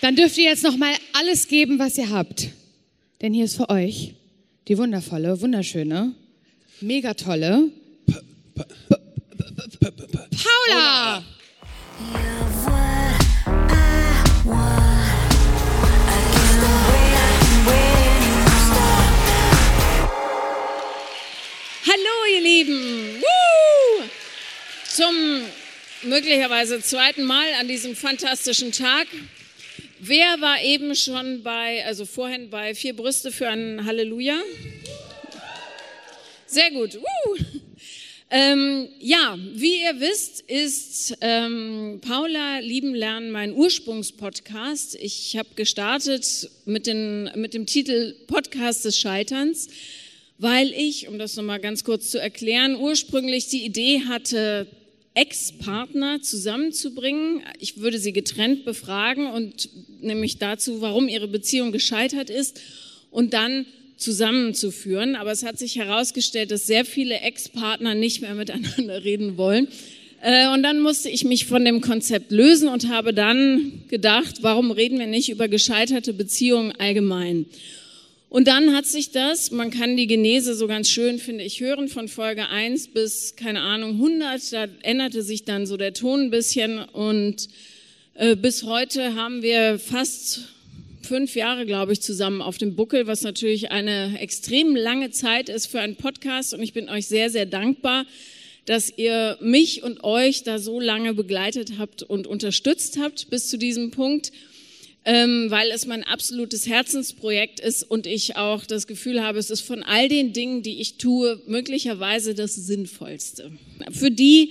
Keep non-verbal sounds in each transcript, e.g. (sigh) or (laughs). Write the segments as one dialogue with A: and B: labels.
A: Dann dürft ihr jetzt noch mal alles geben, was ihr habt. Denn hier ist für euch die wundervolle, wunderschöne, mega tolle Paula.
B: Hallo, ihr Lieben. Woo! Zum möglicherweise zweiten Mal an diesem fantastischen Tag. Wer war eben schon bei, also vorhin bei Vier Brüste für ein Halleluja? Sehr gut. Woo! Ähm, ja, wie ihr wisst, ist ähm, Paula Lieben Lernen mein Ursprungspodcast. Ich habe gestartet mit, den, mit dem Titel Podcast des Scheiterns, weil ich, um das nochmal ganz kurz zu erklären, ursprünglich die Idee hatte, Ex-Partner zusammenzubringen. Ich würde sie getrennt befragen und nämlich dazu, warum ihre Beziehung gescheitert ist und dann zusammenzuführen. Aber es hat sich herausgestellt, dass sehr viele Ex-Partner nicht mehr miteinander (laughs) reden wollen. Äh, und dann musste ich mich von dem Konzept lösen und habe dann gedacht, warum reden wir nicht über gescheiterte Beziehungen allgemein? Und dann hat sich das, man kann die Genese so ganz schön, finde ich, hören, von Folge 1 bis, keine Ahnung, 100, da änderte sich dann so der Ton ein bisschen. Und äh, bis heute haben wir fast fünf Jahre, glaube ich, zusammen auf dem Buckel, was natürlich eine extrem lange Zeit ist für einen Podcast. Und ich bin euch sehr, sehr dankbar, dass ihr mich und euch da so lange begleitet habt und unterstützt habt bis zu diesem Punkt, ähm, weil es mein absolutes Herzensprojekt ist und ich auch das Gefühl habe, es ist von all den Dingen, die ich tue, möglicherweise das Sinnvollste. Für die,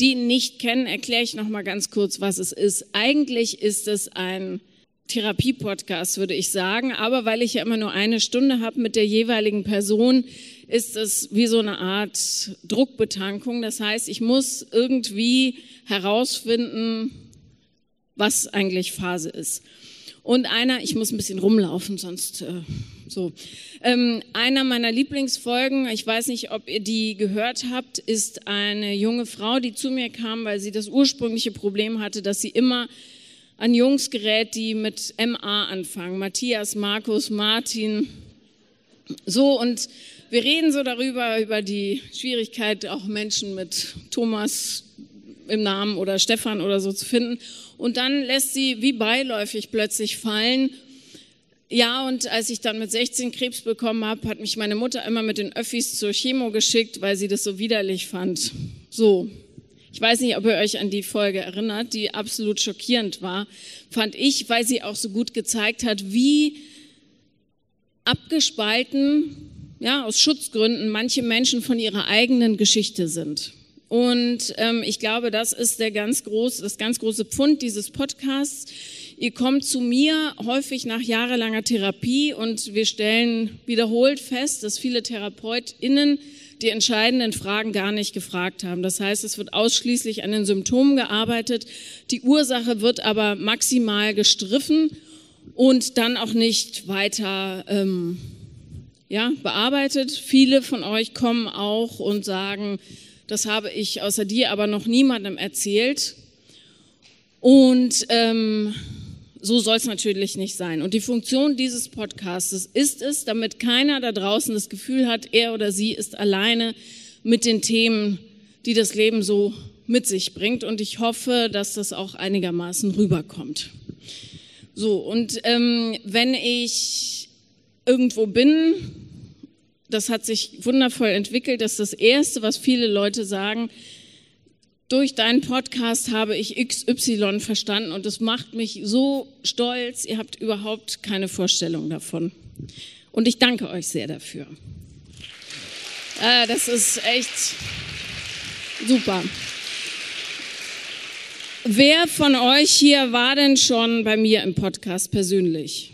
B: die ihn nicht kennen, erkläre ich noch mal ganz kurz, was es ist. Eigentlich ist es ein Therapie-Podcast, würde ich sagen. Aber weil ich ja immer nur eine Stunde habe mit der jeweiligen Person, ist es wie so eine Art Druckbetankung. Das heißt, ich muss irgendwie herausfinden, was eigentlich Phase ist. Und einer, ich muss ein bisschen rumlaufen, sonst äh, so. Ähm, einer meiner Lieblingsfolgen, ich weiß nicht, ob ihr die gehört habt, ist eine junge Frau, die zu mir kam, weil sie das ursprüngliche Problem hatte, dass sie immer an Jungs gerät, die mit MA anfangen. Matthias, Markus, Martin. So, und wir reden so darüber, über die Schwierigkeit, auch Menschen mit Thomas im Namen oder Stefan oder so zu finden. Und dann lässt sie wie beiläufig plötzlich fallen. Ja, und als ich dann mit 16 Krebs bekommen habe, hat mich meine Mutter immer mit den Öffis zur Chemo geschickt, weil sie das so widerlich fand. So, ich weiß nicht, ob ihr euch an die Folge erinnert, die absolut schockierend war, fand ich, weil sie auch so gut gezeigt hat, wie abgespalten, ja, aus Schutzgründen manche Menschen von ihrer eigenen Geschichte sind. Und ähm, ich glaube, das ist der ganz groß, das ganz große Pfund dieses Podcasts. Ihr kommt zu mir häufig nach jahrelanger Therapie und wir stellen wiederholt fest, dass viele TherapeutInnen die entscheidenden Fragen gar nicht gefragt haben. Das heißt, es wird ausschließlich an den Symptomen gearbeitet. Die Ursache wird aber maximal gestriffen und dann auch nicht weiter ähm, ja, bearbeitet. Viele von euch kommen auch und sagen, das habe ich außer dir aber noch niemandem erzählt. Und ähm, so soll es natürlich nicht sein. Und die Funktion dieses Podcasts ist es, damit keiner da draußen das Gefühl hat, er oder sie ist alleine mit den Themen, die das Leben so mit sich bringt. Und ich hoffe, dass das auch einigermaßen rüberkommt. So, und ähm, wenn ich irgendwo bin, das hat sich wundervoll entwickelt, das ist das Erste, was viele Leute sagen, durch deinen Podcast habe ich XY verstanden und es macht mich so stolz. Ihr habt überhaupt keine Vorstellung davon. Und ich danke euch sehr dafür. Äh, das ist echt super. Wer von euch hier war denn schon bei mir im Podcast persönlich?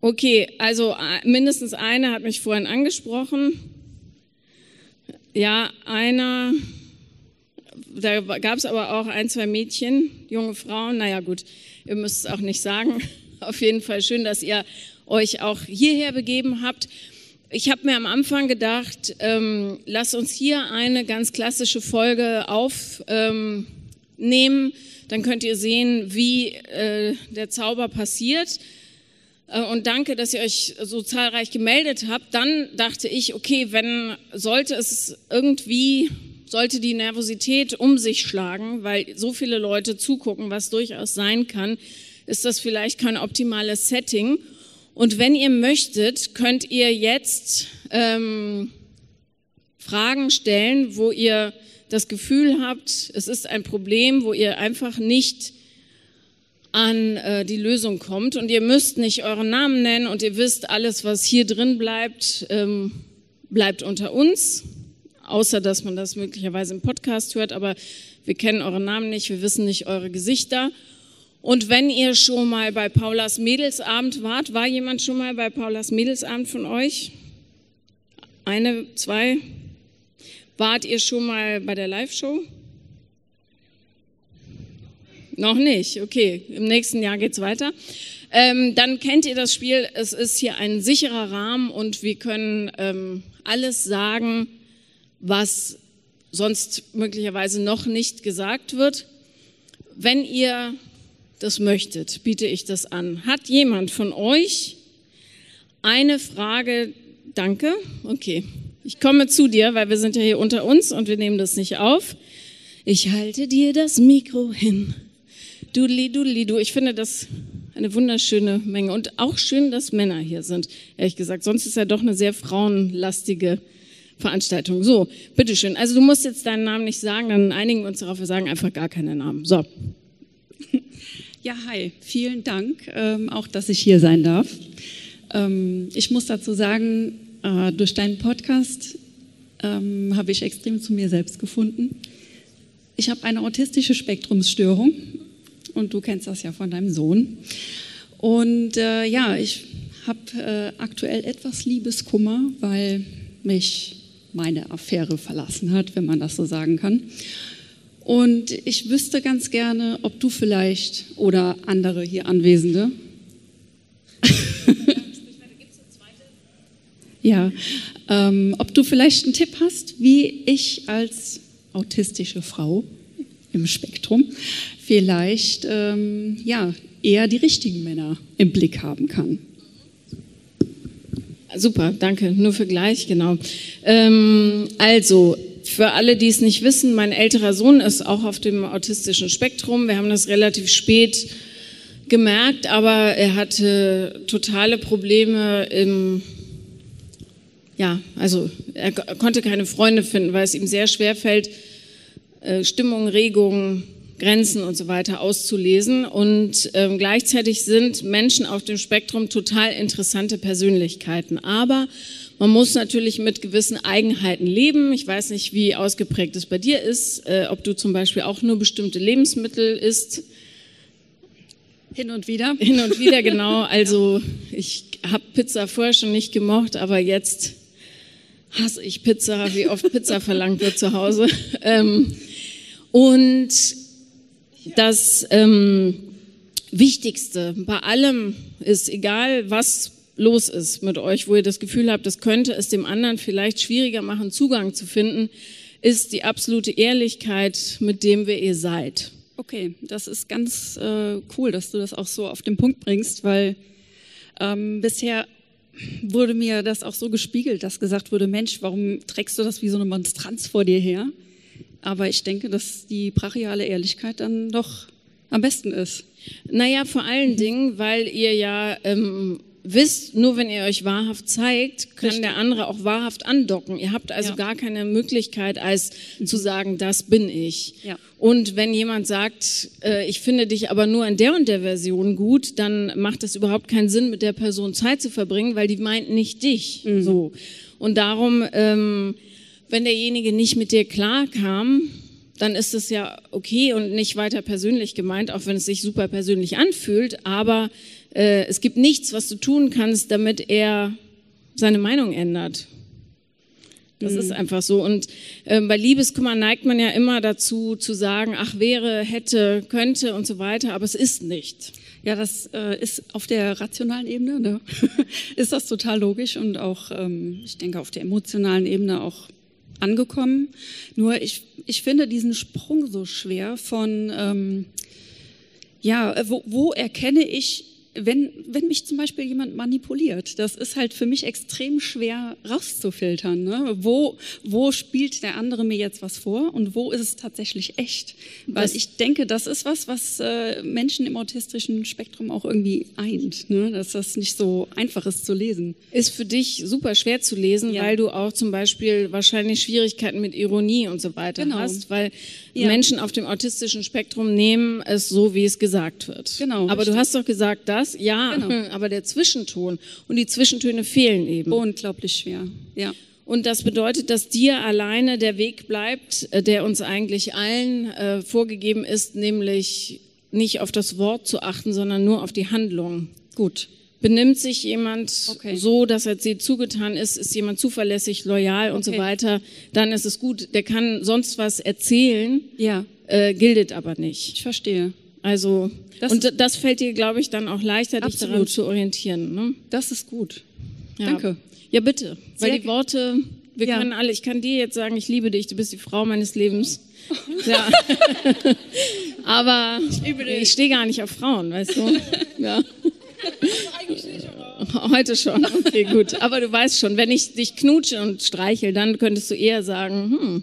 B: Okay, also äh, mindestens einer hat mich vorhin angesprochen. Ja, einer, da gab es aber auch ein, zwei Mädchen, junge Frauen. Naja gut, ihr müsst es auch nicht sagen. (laughs) Auf jeden Fall schön, dass ihr euch auch hierher begeben habt. Ich habe mir am Anfang gedacht, ähm, lasst uns hier eine ganz klassische Folge auf, ähm. Dann könnt ihr sehen, wie äh, der Zauber passiert. Äh, und danke, dass ihr euch so zahlreich gemeldet habt. Dann dachte ich, okay, wenn sollte es irgendwie, sollte die Nervosität um sich schlagen, weil so viele Leute zugucken, was durchaus sein kann, ist das vielleicht kein optimales Setting. Und wenn ihr möchtet, könnt ihr jetzt ähm, Fragen stellen, wo ihr das Gefühl habt, es ist ein Problem, wo ihr einfach nicht an äh, die Lösung kommt. Und ihr müsst nicht euren Namen nennen und ihr wisst, alles, was hier drin bleibt, ähm, bleibt unter uns, außer dass man das möglicherweise im Podcast hört, aber wir kennen eure Namen nicht, wir wissen nicht eure Gesichter. Und wenn ihr schon mal bei Paulas Mädelsabend wart, war jemand schon mal bei Paulas Mädelsabend von euch? Eine, zwei? Wart ihr schon mal bei der Live-Show? Noch nicht, okay. Im nächsten Jahr geht's weiter. Ähm, dann kennt ihr das Spiel. Es ist hier ein sicherer Rahmen und wir können ähm, alles sagen, was sonst möglicherweise noch nicht gesagt wird. Wenn ihr das möchtet, biete ich das an. Hat jemand von euch eine Frage? Danke. Okay. Ich komme zu dir, weil wir sind ja hier unter uns und wir nehmen das nicht auf. Ich halte dir das Mikro hin. Dudeli, dudeli, du. Ich finde das eine wunderschöne Menge. Und auch schön, dass Männer hier sind, ehrlich gesagt. Sonst ist ja doch eine sehr frauenlastige Veranstaltung. So, bitteschön. Also du musst jetzt deinen Namen nicht sagen, dann einigen wir uns darauf, wir sagen einfach gar keinen Namen. So. (laughs)
C: Ja, hi. Vielen Dank, ähm, auch dass ich hier sein darf. Ähm, ich muss dazu sagen, äh, durch deinen Podcast ähm, habe ich extrem zu mir selbst gefunden. Ich habe eine autistische Spektrumsstörung und du kennst das ja von deinem Sohn. Und äh, ja, ich habe äh, aktuell etwas Liebeskummer, weil mich meine Affäre verlassen hat, wenn man das so sagen kann. Und ich wüsste ganz gerne, ob du vielleicht oder andere hier Anwesende. (laughs) ja, ähm, ob du vielleicht einen Tipp hast, wie ich als autistische Frau im Spektrum vielleicht ähm, ja, eher die richtigen Männer im Blick haben kann.
B: Super, danke. Nur für gleich, genau. Ähm, also, für alle, die es nicht wissen, mein älterer Sohn ist auch auf dem autistischen Spektrum. Wir haben das relativ spät gemerkt, aber er hatte totale Probleme im, ja, also er konnte keine Freunde finden, weil es ihm sehr schwer fällt, äh, Stimmung, Regungen, Grenzen und so weiter auszulesen. Und ähm, gleichzeitig sind Menschen auf dem Spektrum total interessante Persönlichkeiten. Aber man muss natürlich mit gewissen Eigenheiten leben. Ich weiß nicht, wie ausgeprägt es bei dir ist, äh, ob du zum Beispiel auch nur bestimmte Lebensmittel isst.
C: Hin und wieder.
B: Hin und wieder, (laughs) genau. Also ich habe Pizza vorher schon nicht gemocht, aber jetzt hasse ich Pizza, wie oft Pizza verlangt wird zu Hause. (laughs) Ähm, und das ähm, Wichtigste bei allem ist, egal was los ist mit euch, wo ihr das Gefühl habt, das könnte es dem anderen vielleicht schwieriger machen, Zugang zu finden, ist die absolute Ehrlichkeit, mit dem wer ihr seid.
C: Okay, das ist ganz äh, cool, dass du das auch so auf den Punkt bringst, weil ähm, bisher wurde mir das auch so gespiegelt, dass gesagt wurde, Mensch, warum trägst du das wie so eine Monstranz vor dir her? Aber ich denke, dass die brachiale Ehrlichkeit dann doch am besten ist.
B: Naja, vor allen Dingen, weil ihr ja ähm, wisst, nur wenn ihr euch wahrhaft zeigt, kann Richtig. der andere auch wahrhaft andocken. Ihr habt also ja. gar keine Möglichkeit, als mhm. zu sagen, das bin ich. Ja. Und wenn jemand sagt, äh, ich finde dich aber nur in der und der Version gut, dann macht es überhaupt keinen Sinn, mit der Person Zeit zu verbringen, weil die meint nicht dich. Mhm. So. Und darum ähm, wenn derjenige nicht mit dir klar kam, dann ist es ja okay und nicht weiter persönlich gemeint, auch wenn es sich super persönlich anfühlt. Aber äh, es gibt nichts, was du tun kannst, damit er seine Meinung ändert. Das mhm. ist einfach so. Und äh, bei Liebeskummer neigt man ja immer dazu zu sagen, ach wäre, hätte, könnte und so weiter, aber es ist nicht.
C: Ja, das äh, ist auf der rationalen Ebene, ne? (laughs) ist das total logisch und auch, ähm, ich denke, auf der emotionalen Ebene auch angekommen. Nur ich, ich finde diesen Sprung so schwer von, ähm, ja, wo, wo erkenne ich wenn, wenn mich zum Beispiel jemand manipuliert, das ist halt für mich extrem schwer rauszufiltern. Ne? Wo, wo spielt der andere mir jetzt was vor und wo ist es tatsächlich echt? Weil das ich denke, das ist was, was äh, Menschen im autistischen Spektrum auch irgendwie eint, ne? dass das nicht so einfach ist zu lesen.
B: Ist für dich super schwer zu lesen, ja. weil du auch zum Beispiel wahrscheinlich Schwierigkeiten mit Ironie und so weiter genau. hast, weil ja. Menschen auf dem autistischen Spektrum nehmen es so, wie es gesagt wird. Genau. Aber richtig. du hast doch gesagt, das, ja, genau. (laughs) aber der Zwischenton und die Zwischentöne fehlen eben.
C: Unglaublich schwer, ja.
B: Und das bedeutet, dass dir alleine der Weg bleibt, äh, der uns eigentlich allen äh, vorgegeben ist, nämlich nicht auf das Wort zu achten, sondern nur auf die Handlung. Gut. Benimmt sich jemand okay. so, dass er dir zugetan ist, ist jemand zuverlässig, loyal okay. und so weiter, dann ist es gut. Der kann sonst was erzählen, ja. äh, gilt aber nicht.
C: Ich verstehe.
B: Also, das und das fällt dir, glaube ich, dann auch leichter, dich daran zu orientieren. Ne?
C: Das ist gut.
B: Ja.
C: Danke.
B: Ja, bitte. Weil die Worte, wir ja. können alle, ich kann dir jetzt sagen, ich liebe dich, du bist die Frau meines Lebens. (laughs) Ja. (laughs) Aber ich, ich stehe gar nicht auf Frauen, weißt du? (laughs) Ja. (laughs) Heute schon, okay, gut. Aber du weißt schon, wenn ich dich knutsche und streichel, dann könntest du eher sagen, hm,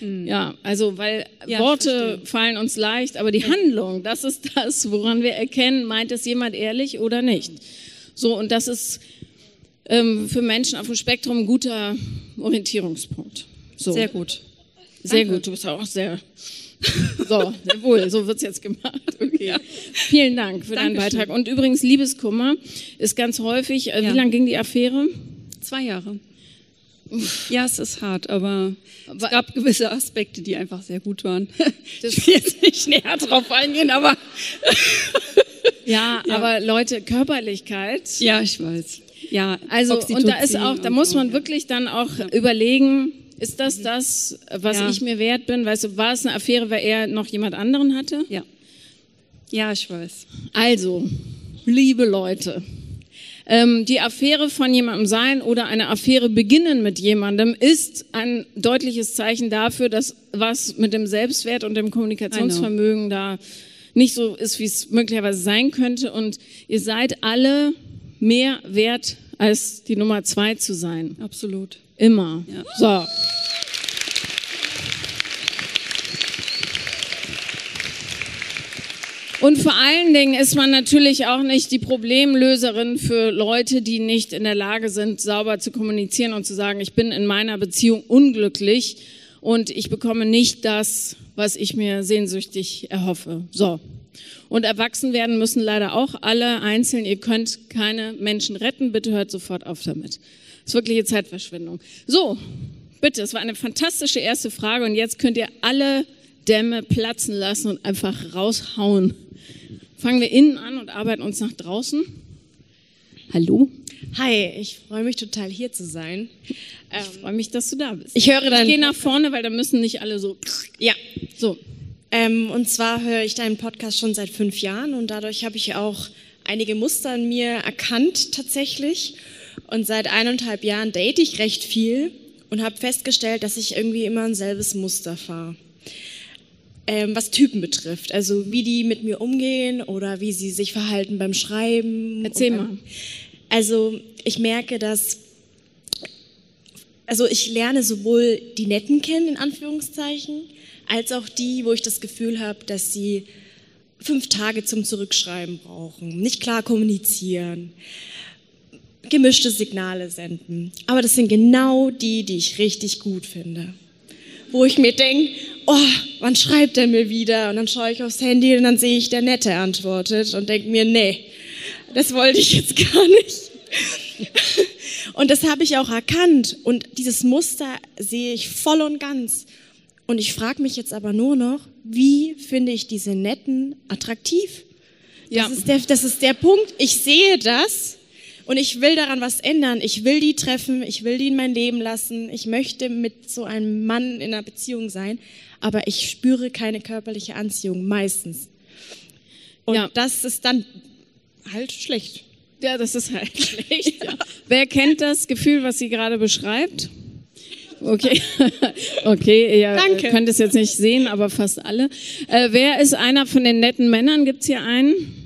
B: hm. Ja, also weil ja, Worte fallen uns leicht, aber die Handlung, das ist das, woran wir erkennen, meint es jemand ehrlich oder nicht. So, und das ist ähm, für Menschen auf dem Spektrum ein guter Orientierungspunkt. So.
C: Sehr gut.
B: Sehr Danke. gut, du bist auch sehr. So, sehr wohl, so wird's jetzt gemacht. Okay. Ja. Vielen Dank für Dankeschön. deinen Beitrag. Und übrigens, Liebeskummer ist ganz häufig, äh, ja. wie lang ging die Affäre?
C: Zwei Jahre. Ja, es ist hart, aber es gab gewisse Aspekte, die einfach sehr gut waren. Das ich will jetzt nicht näher drauf eingehen, aber. (laughs)
B: ja, ja, aber Leute, Körperlichkeit.
C: Ja, ich weiß.
B: Ja, also, Oxytocin und da ist auch, da muss man wirklich dann auch ja. überlegen, ist das das, was ja. ich mir wert bin? Weißt du, war es eine Affäre, weil er noch jemand anderen hatte?
C: Ja. Ja, ich weiß.
B: Also, liebe Leute, ähm, die Affäre von jemandem sein oder eine Affäre beginnen mit jemandem ist ein deutliches Zeichen dafür, dass was mit dem Selbstwert und dem Kommunikationsvermögen da nicht so ist, wie es möglicherweise sein könnte. Und ihr seid alle mehr wert, als die Nummer zwei zu sein.
C: Absolut.
B: Immer. Ja. So. Und vor allen Dingen ist man natürlich auch nicht die Problemlöserin für Leute, die nicht in der Lage sind, sauber zu kommunizieren und zu sagen, ich bin in meiner Beziehung unglücklich und ich bekomme nicht das, was ich mir sehnsüchtig erhoffe. So. Und erwachsen werden müssen leider auch alle einzeln. Ihr könnt keine Menschen retten. Bitte hört sofort auf damit. Ist wirkliche Zeitverschwendung. So, bitte, es war eine fantastische erste Frage und jetzt könnt ihr alle Dämme platzen lassen und einfach raushauen. Fangen wir innen an und arbeiten uns nach draußen. Hallo.
D: Hi, ich freue mich total hier zu sein.
B: Ich ähm, freue mich, dass du da bist.
D: Ich höre dann.
B: Ich gehe nach vorne, weil da müssen nicht alle so.
D: Ja. So. Ähm, und zwar höre ich deinen Podcast schon seit fünf Jahren und dadurch habe ich auch einige Muster in mir erkannt tatsächlich. Und seit eineinhalb Jahren date ich recht viel und habe festgestellt, dass ich irgendwie immer ein selbes Muster fahre ähm, was Typen betrifft. Also wie die mit mir umgehen oder wie sie sich verhalten beim Schreiben.
B: Erzähl mal.
D: Also ich merke, dass also ich lerne sowohl die Netten kennen, in Anführungszeichen, als auch die, wo ich das Gefühl habe, dass sie fünf Tage zum Zurückschreiben brauchen, nicht klar kommunizieren, gemischte Signale senden. Aber das sind genau die, die ich richtig gut finde. Wo ich mir denke, oh, wann schreibt er mir wieder? Und dann schaue ich aufs Handy und dann sehe ich, der Nette antwortet und denke mir, nee, das wollte ich jetzt (laughs) gar nicht. Und das habe ich auch erkannt und dieses Muster sehe ich voll und ganz. Und ich frage mich jetzt aber nur noch, wie finde ich diese Netten attraktiv? Das, ja. ist der, das ist der Punkt. Ich sehe das und ich will daran was ändern. Ich will die treffen, ich will die in mein Leben lassen. Ich möchte mit so einem Mann in einer Beziehung sein aber ich spüre keine körperliche Anziehung, meistens. Und ja. das ist dann halt schlecht.
B: Ja, das ist halt (laughs) schlecht. Ja. (laughs) Wer kennt das Gefühl, was sie gerade beschreibt? Okay, (laughs) okay, ihr
D: Danke.
B: könnt es jetzt nicht sehen, aber fast alle. Äh, wer ist einer von den netten Männern? Gibt's hier einen?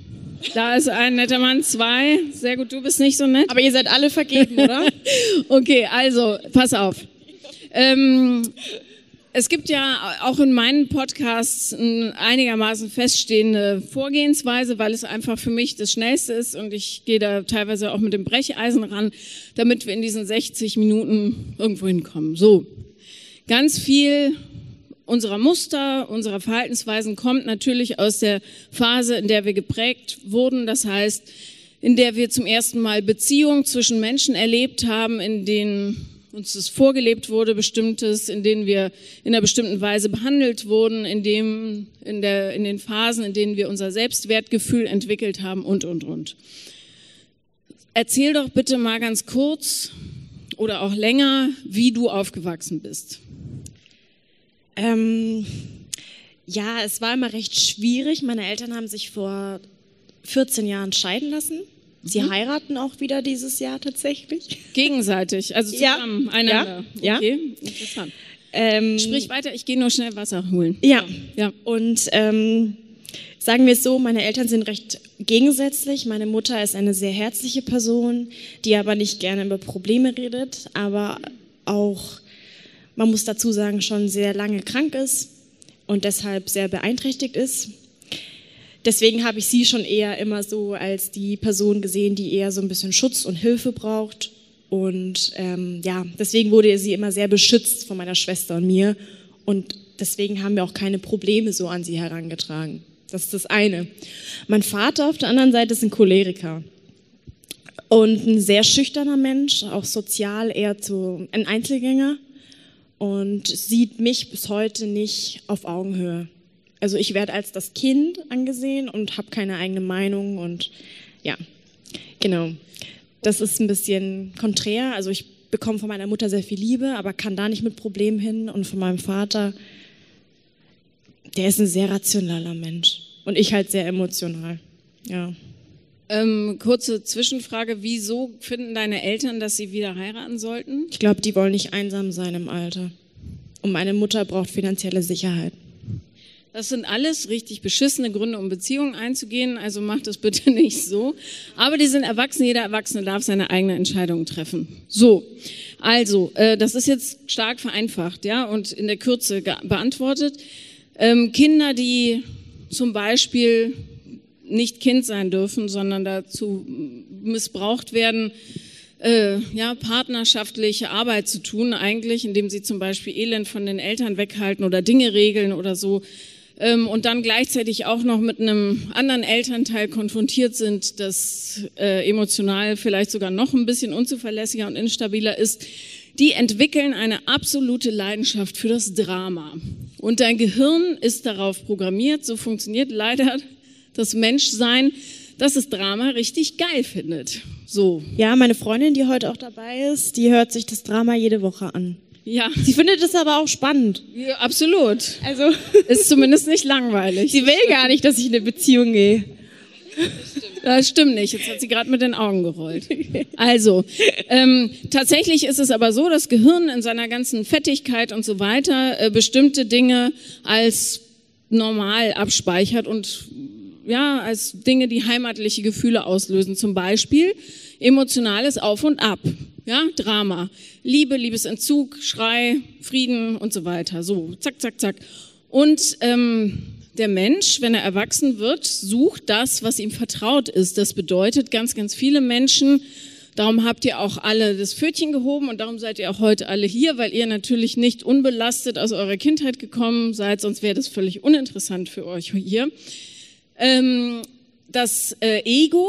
B: Da ist ein netter Mann, zwei. Sehr gut, du bist nicht so nett.
D: Aber ihr seid alle vergeben, oder? (laughs)
B: Okay, also, pass auf. Ähm, es gibt ja auch in meinen Podcasts eine einigermaßen feststehende Vorgehensweise, weil es einfach für mich das Schnellste ist und ich gehe da teilweise auch mit dem Brecheisen ran, damit wir in diesen 60 Minuten irgendwo hinkommen. So, ganz viel unserer Muster, unserer Verhaltensweisen kommt natürlich aus der Phase, in der wir geprägt wurden. Das heißt, in der wir zum ersten Mal Beziehungen zwischen Menschen erlebt haben, in denen uns das vorgelebt wurde, bestimmtes, in denen wir in einer bestimmten Weise behandelt wurden, in, dem, in, der, in den Phasen, in denen wir unser Selbstwertgefühl entwickelt haben und, und, und. Erzähl doch bitte mal ganz kurz oder auch länger, wie du aufgewachsen bist.
D: Ähm, ja, es war immer recht schwierig. Meine Eltern haben sich vor 14 Jahren scheiden lassen. Sie heiraten auch wieder dieses Jahr tatsächlich.
B: Gegenseitig, also
D: Ja.
B: zusammen, einander.
D: Ja.
B: Okay, interessant.
D: Ähm,
B: Sprich weiter, ich gehe nur schnell Wasser holen.
D: Ja.
B: Ja.
D: Und ähm, sagen wir es so, meine Eltern sind recht gegensätzlich. Meine Mutter ist eine sehr herzliche Person, die aber nicht gerne über Probleme redet, aber auch, man muss dazu sagen, schon sehr lange krank ist und deshalb sehr beeinträchtigt ist. Deswegen habe ich sie schon eher immer so als die Person gesehen, die eher so ein bisschen Schutz und Hilfe braucht. Und ähm, ja, deswegen wurde sie immer sehr beschützt von meiner Schwester und mir. Und deswegen haben wir auch keine Probleme so an sie herangetragen. Das ist das eine. Mein Vater auf der anderen Seite ist ein Choleriker. Und ein sehr schüchterner Mensch, auch sozial eher zu, ein Einzelgänger. Und sieht mich bis heute nicht auf Augenhöhe. Also ich werde als das Kind angesehen und habe keine eigene Meinung und ja, genau. Das ist ein bisschen konträr. Also ich bekomme von meiner Mutter sehr viel Liebe, aber kann da nicht mit Problemen hin und von meinem Vater, der ist ein sehr rationaler Mensch und ich halt sehr emotional. Ja.
B: Ähm, kurze Zwischenfrage, wieso finden deine Eltern, dass sie wieder heiraten sollten?
D: Ich glaube, die wollen nicht einsam sein im Alter. Und meine Mutter braucht finanzielle Sicherheit.
B: Das sind alles richtig beschissene Gründe, um Beziehungen einzugehen, also macht das bitte (laughs) nicht so. Aber die sind erwachsen, jeder Erwachsene darf seine eigene Entscheidung treffen. So, also, äh, das ist jetzt stark vereinfacht, ja, und in der Kürze beantwortet. Ähm, Kinder, die zum Beispiel nicht Kind sein dürfen, sondern dazu missbraucht werden, äh, ja, partnerschaftliche Arbeit zu tun, eigentlich, indem sie zum Beispiel Elend von den Eltern weghalten oder Dinge regeln oder so, ähm, und dann gleichzeitig auch noch mit einem anderen Elternteil konfrontiert sind, das äh, emotional vielleicht sogar noch ein bisschen unzuverlässiger und instabiler ist, die entwickeln eine absolute Leidenschaft für das Drama. Und dein Gehirn ist darauf programmiert, so funktioniert leider das Menschsein, dass es Drama richtig geil findet. So,
D: Ja, meine Freundin, die heute auch dabei ist, die hört sich das Drama jede Woche an.
B: ja,
D: Sie findet es aber auch spannend.
B: ja absolut.
D: Also (laughs)
B: Ist zumindest nicht langweilig.
D: sie will gar nicht, dass ich in eine Beziehung gehe.
B: Das stimmt nicht. Jetzt hat sie gerade mit den Augen gerollt. Also, ähm, tatsächlich ist es aber so, das Gehirn in seiner ganzen Fettigkeit und so weiter äh, bestimmte Dinge als normal abspeichert und ja, als Dinge, die heimatliche Gefühle auslösen. Zum Beispiel emotionales Auf und Ab. Ja, Drama. Liebe, Liebesentzug, Schrei, Frieden und so weiter. So, zack, zack, zack. Und ähm, der Mensch, wenn er erwachsen wird, sucht das, was ihm vertraut ist. Das bedeutet, ganz, ganz viele Menschen, darum habt ihr auch alle das Pfötchen gehoben und darum seid ihr auch heute alle hier, weil ihr natürlich nicht unbelastet aus eurer Kindheit gekommen seid, sonst wäre das völlig uninteressant für euch hier. Ähm, das äh, Ego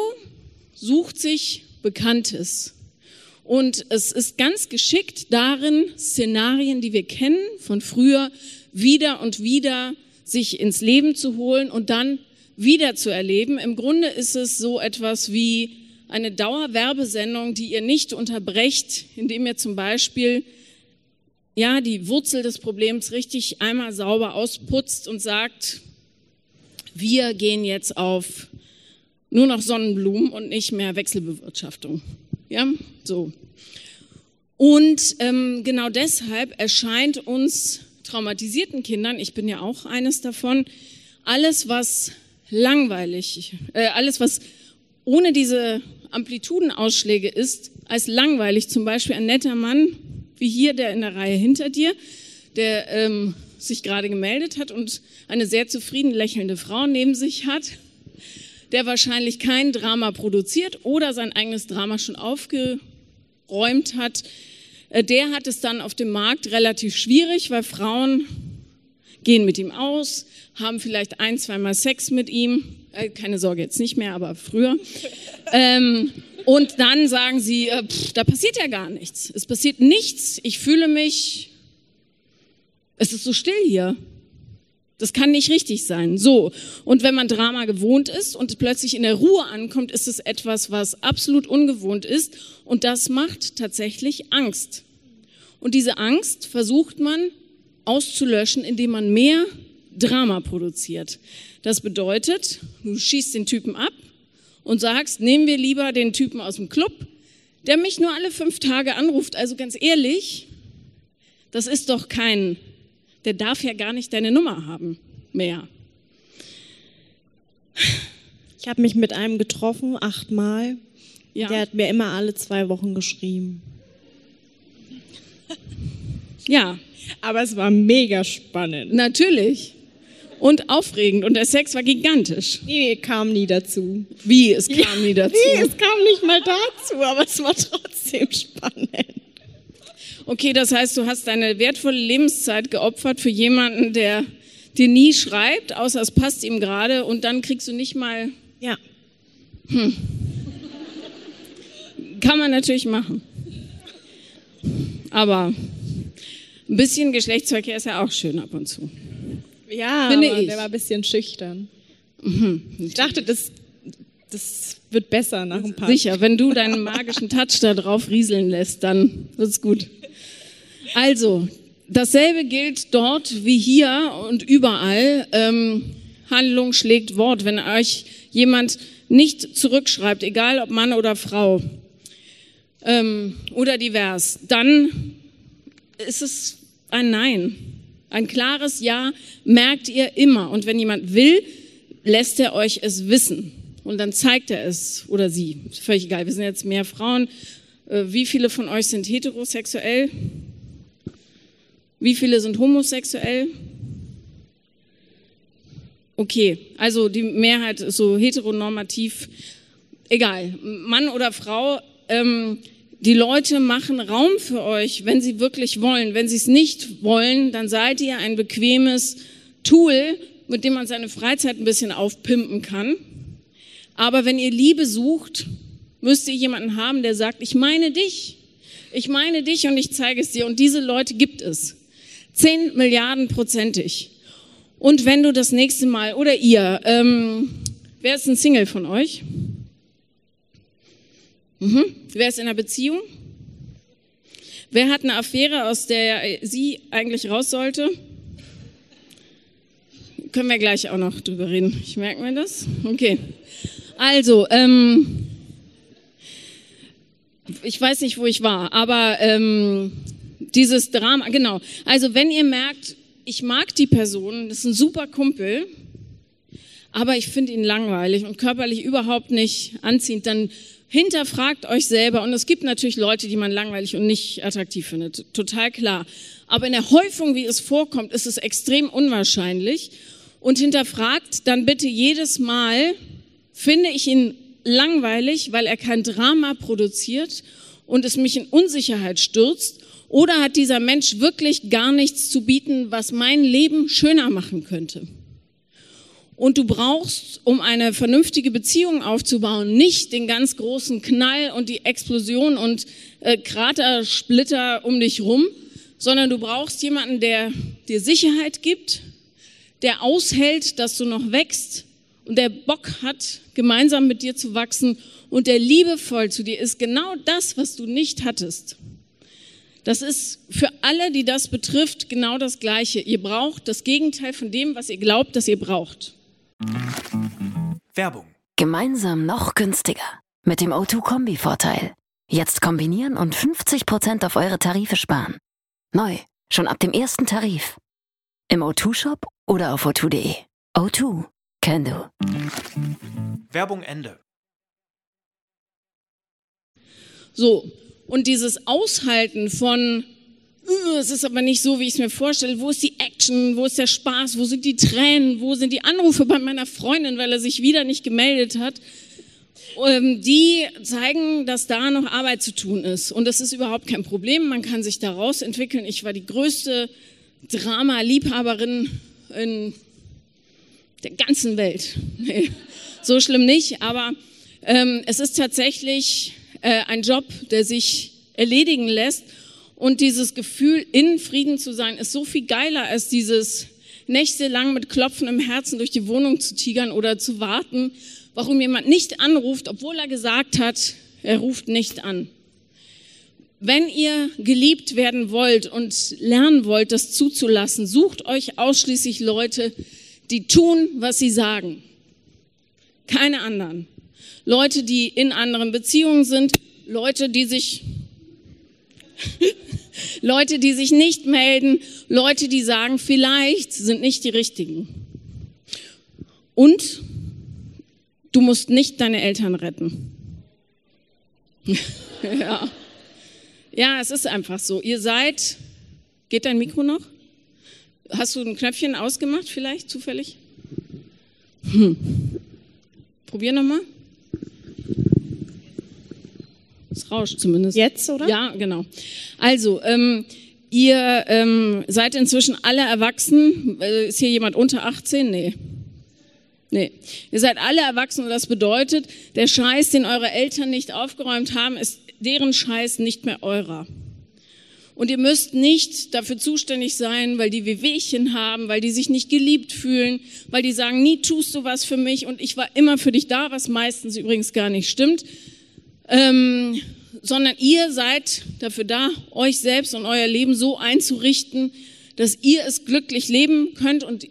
B: sucht sich Bekanntes. Und es ist ganz geschickt darin, Szenarien, die wir kennen von früher, wieder und wieder sich ins Leben zu holen und dann wieder zu erleben. Im Grunde ist es so etwas wie eine Dauerwerbesendung, die ihr nicht unterbrecht, indem ihr zum Beispiel ja die Wurzel des Problems richtig einmal sauber ausputzt und sagt, wir gehen jetzt auf nur noch Sonnenblumen und nicht mehr Wechselbewirtschaftung. Ja, so. Und ähm, genau deshalb erscheint uns traumatisierten Kindern, ich bin ja auch eines davon, alles, was langweilig, äh, alles, was ohne diese Amplitudenausschläge ist, als langweilig. Zum Beispiel ein netter Mann, wie hier, der in der Reihe hinter dir, der ähm, sich gerade gemeldet hat und eine sehr zufrieden lächelnde Frau neben sich hat, der wahrscheinlich kein Drama produziert oder sein eigenes Drama schon aufgeräumt hat, äh, der hat es dann auf dem Markt relativ schwierig, weil Frauen gehen mit ihm aus, haben vielleicht ein, zweimal Sex mit ihm, äh, keine Sorge, jetzt nicht mehr, aber früher. ähm, und dann sagen sie, äh, pff, da passiert ja gar nichts. Es passiert nichts, ich fühle mich, es ist so still hier. Das kann nicht richtig sein. So. Und wenn man Drama gewohnt ist und plötzlich in der Ruhe ankommt, ist es etwas, was absolut ungewohnt ist. Und das macht tatsächlich Angst. Und diese Angst versucht man auszulöschen, indem man mehr Drama produziert. Das bedeutet, du schießt den Typen ab und sagst, nehmen wir lieber den Typen aus dem Club, der mich nur alle fünf Tage anruft. Also ganz ehrlich, das ist doch kein der darf ja gar nicht deine Nummer haben mehr.
D: Ich habe mich mit einem getroffen, achtmal. Ja. Der hat mir immer alle zwei Wochen geschrieben.
B: Ja.
D: Aber es war mega spannend.
B: Natürlich. Und aufregend. Und der Sex war gigantisch.
D: Nee, kam nie dazu.
B: Wie? Es kam ja, nie (laughs) dazu?
D: Nee, es kam nicht mal dazu, aber es war trotzdem spannend.
B: Okay, das heißt, du hast deine wertvolle Lebenszeit geopfert für jemanden, der dir nie schreibt, außer es passt ihm gerade und dann kriegst du nicht mal.
D: Ja.
B: Hm. Kann man natürlich machen. Aber ein bisschen Geschlechtsverkehr ist ja auch schön ab und zu.
D: Ja, Finde aber ich. der war ein bisschen schüchtern. Mhm. Ich dachte, das, das wird besser nach ein paar.
B: Sicher, wenn du deinen magischen Touch da drauf rieseln lässt, dann wird's gut. Also, dasselbe gilt dort wie hier und überall. Ähm, Handlung schlägt Wort. Wenn euch jemand nicht zurückschreibt, egal ob Mann oder Frau ähm, oder divers, dann ist es ein Nein. Ein klares Ja merkt ihr immer. Und wenn jemand will, lässt er euch es wissen. Und dann zeigt er es oder sie. Völlig egal. Wir sind jetzt mehr Frauen. Äh, wie viele von euch sind heterosexuell? Wie viele sind homosexuell? Okay, also die Mehrheit ist so heteronormativ. Egal, Mann oder Frau, ähm, die Leute machen Raum für euch, wenn sie wirklich wollen. Wenn sie es nicht wollen, dann seid ihr ein bequemes Tool, mit dem man seine Freizeit ein bisschen aufpimpen kann. Aber wenn ihr Liebe sucht, müsst ihr jemanden haben, der sagt, ich meine dich. Ich meine dich und ich zeige es dir. Und diese Leute gibt es. 10 Milliarden prozentig. Und wenn du das nächste Mal, oder ihr, ähm, wer ist ein Single von euch? Mhm. Wer ist in einer Beziehung? Wer hat eine Affäre, aus der sie eigentlich raus sollte? Können wir gleich auch noch drüber reden. Ich merke mir das. Okay. Also, ähm, ich weiß nicht, wo ich war, aber ähm, dieses Drama, genau. Also wenn ihr merkt, ich mag die Person, das ist ein super Kumpel, aber ich finde ihn langweilig und körperlich überhaupt nicht anziehend, dann hinterfragt euch selber. Und es gibt natürlich Leute, die man langweilig und nicht attraktiv findet, total klar. Aber in der Häufung, wie es vorkommt, ist es extrem unwahrscheinlich. Und hinterfragt dann bitte jedes Mal, finde ich ihn langweilig, weil er kein Drama produziert und es mich in Unsicherheit stürzt oder hat dieser Mensch wirklich gar nichts zu bieten, was mein Leben schöner machen könnte? Und du brauchst, um eine vernünftige Beziehung aufzubauen, nicht den ganz großen Knall und die Explosion und äh, Kratersplitter um dich rum, sondern du brauchst jemanden, der dir Sicherheit gibt, der aushält, dass du noch wächst und der Bock hat, gemeinsam mit dir zu wachsen und der liebevoll zu dir ist. Genau das, was du nicht hattest. Das ist für alle, die das betrifft, genau das Gleiche. Ihr braucht das Gegenteil von dem, was ihr glaubt, dass ihr braucht.
E: Werbung. Gemeinsam noch günstiger. Mit dem O2-Kombi-Vorteil. Jetzt kombinieren und 50% auf eure Tarife sparen. Neu, schon ab dem ersten Tarif. Im O2-Shop oder auf o2.de. O2, can do.
F: Werbung Ende.
B: So, und dieses Aushalten von, "Äh, es ist aber nicht so, wie ich es mir vorstelle, wo ist die Action, wo ist der Spaß, wo sind die Tränen, wo sind die Anrufe bei meiner Freundin, weil er sich wieder nicht gemeldet hat, ähm, die zeigen, dass da noch Arbeit zu tun ist. Und das ist überhaupt kein Problem, man kann sich daraus entwickeln. Ich war die größte Drama-Liebhaberin in der ganzen Welt. Nee, (laughs) so schlimm nicht, aber ähm, es ist tatsächlich äh, ein Job, der sich erledigen lässt. Und dieses Gefühl, in Frieden zu sein, ist so viel geiler als dieses nächtelang mit Klopfen im Herzen durch die Wohnung zu tigern oder zu warten, warum jemand nicht anruft, obwohl er gesagt hat, er ruft nicht an. Wenn ihr geliebt werden wollt und lernen wollt, das zuzulassen, sucht euch ausschließlich Leute, die tun, was sie sagen. Keine anderen. Leute, die in anderen Beziehungen sind, Leute, die sich, (laughs) Leute, die sich nicht melden, Leute, die sagen, vielleicht sind nicht die richtigen. Und du musst nicht deine Eltern retten. (laughs) ja. ja, es ist einfach so. Ihr seid, geht dein Mikro noch? Hast du ein Knöpfchen ausgemacht vielleicht zufällig? Hm. Probier nochmal. Es rauscht zumindest.
D: Jetzt, oder?
B: Ja, genau. Also, ähm, ihr ähm, seid inzwischen alle erwachsen. Äh, ist hier jemand unter 18? Nee. Nee. Ihr seid alle erwachsen und das bedeutet, der Scheiß, den eure Eltern nicht aufgeräumt haben, ist deren Scheiß nicht mehr eurer. Und ihr müsst nicht dafür zuständig sein, weil die Wehwehchen haben, weil die sich nicht geliebt fühlen, weil die sagen, nie tust du was für mich und ich war immer für dich da, was meistens übrigens gar nicht stimmt. Ähm, sondern ihr seid dafür da, euch selbst und euer Leben so einzurichten, dass ihr es glücklich leben könnt und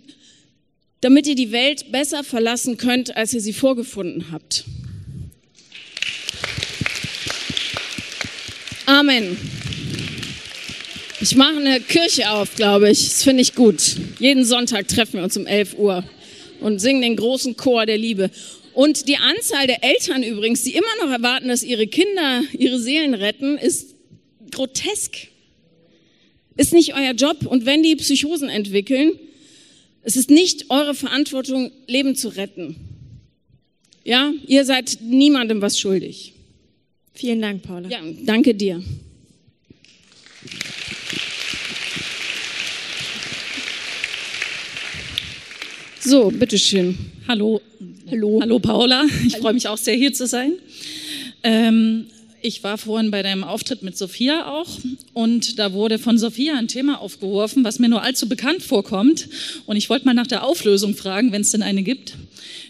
B: damit ihr die Welt besser verlassen könnt, als ihr sie vorgefunden habt. Amen. Ich mache eine Kirche auf, glaube ich. Das finde ich gut. Jeden Sonntag treffen wir uns um 11 Uhr und singen den großen Chor der Liebe. Und die Anzahl der Eltern übrigens, die immer noch erwarten, dass ihre Kinder ihre Seelen retten, ist grotesk. Ist nicht euer Job. Und wenn die Psychosen entwickeln, es ist nicht eure Verantwortung, Leben zu retten. Ja, ihr seid niemandem was schuldig.
D: Vielen Dank, Paula.
B: Ja, danke dir. So, bitteschön.
G: Hallo.
B: Hallo.
G: Hallo Paula, ich freue mich auch sehr hier zu sein. Ähm, ich war vorhin bei deinem Auftritt mit Sophia auch und da wurde von Sophia ein Thema aufgeworfen, was mir nur allzu bekannt vorkommt. Und ich wollte mal nach der Auflösung fragen, wenn es denn eine gibt.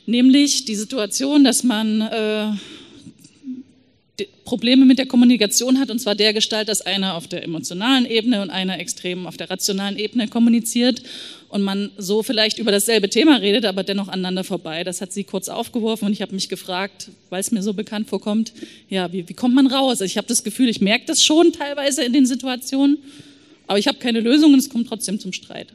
G: Nämlich die Situation, dass man äh, Probleme mit der Kommunikation hat, und zwar der Gestalt, dass einer auf der emotionalen Ebene und einer extrem auf der rationalen Ebene kommuniziert und man so vielleicht über dasselbe Thema redet, aber dennoch aneinander vorbei. Das hat sie kurz aufgeworfen und ich habe mich gefragt, weil es mir so bekannt vorkommt, ja, wie, wie kommt man raus? Also ich habe das Gefühl, ich merke das schon teilweise in den Situationen, aber ich habe keine Lösung und es kommt trotzdem zum Streit.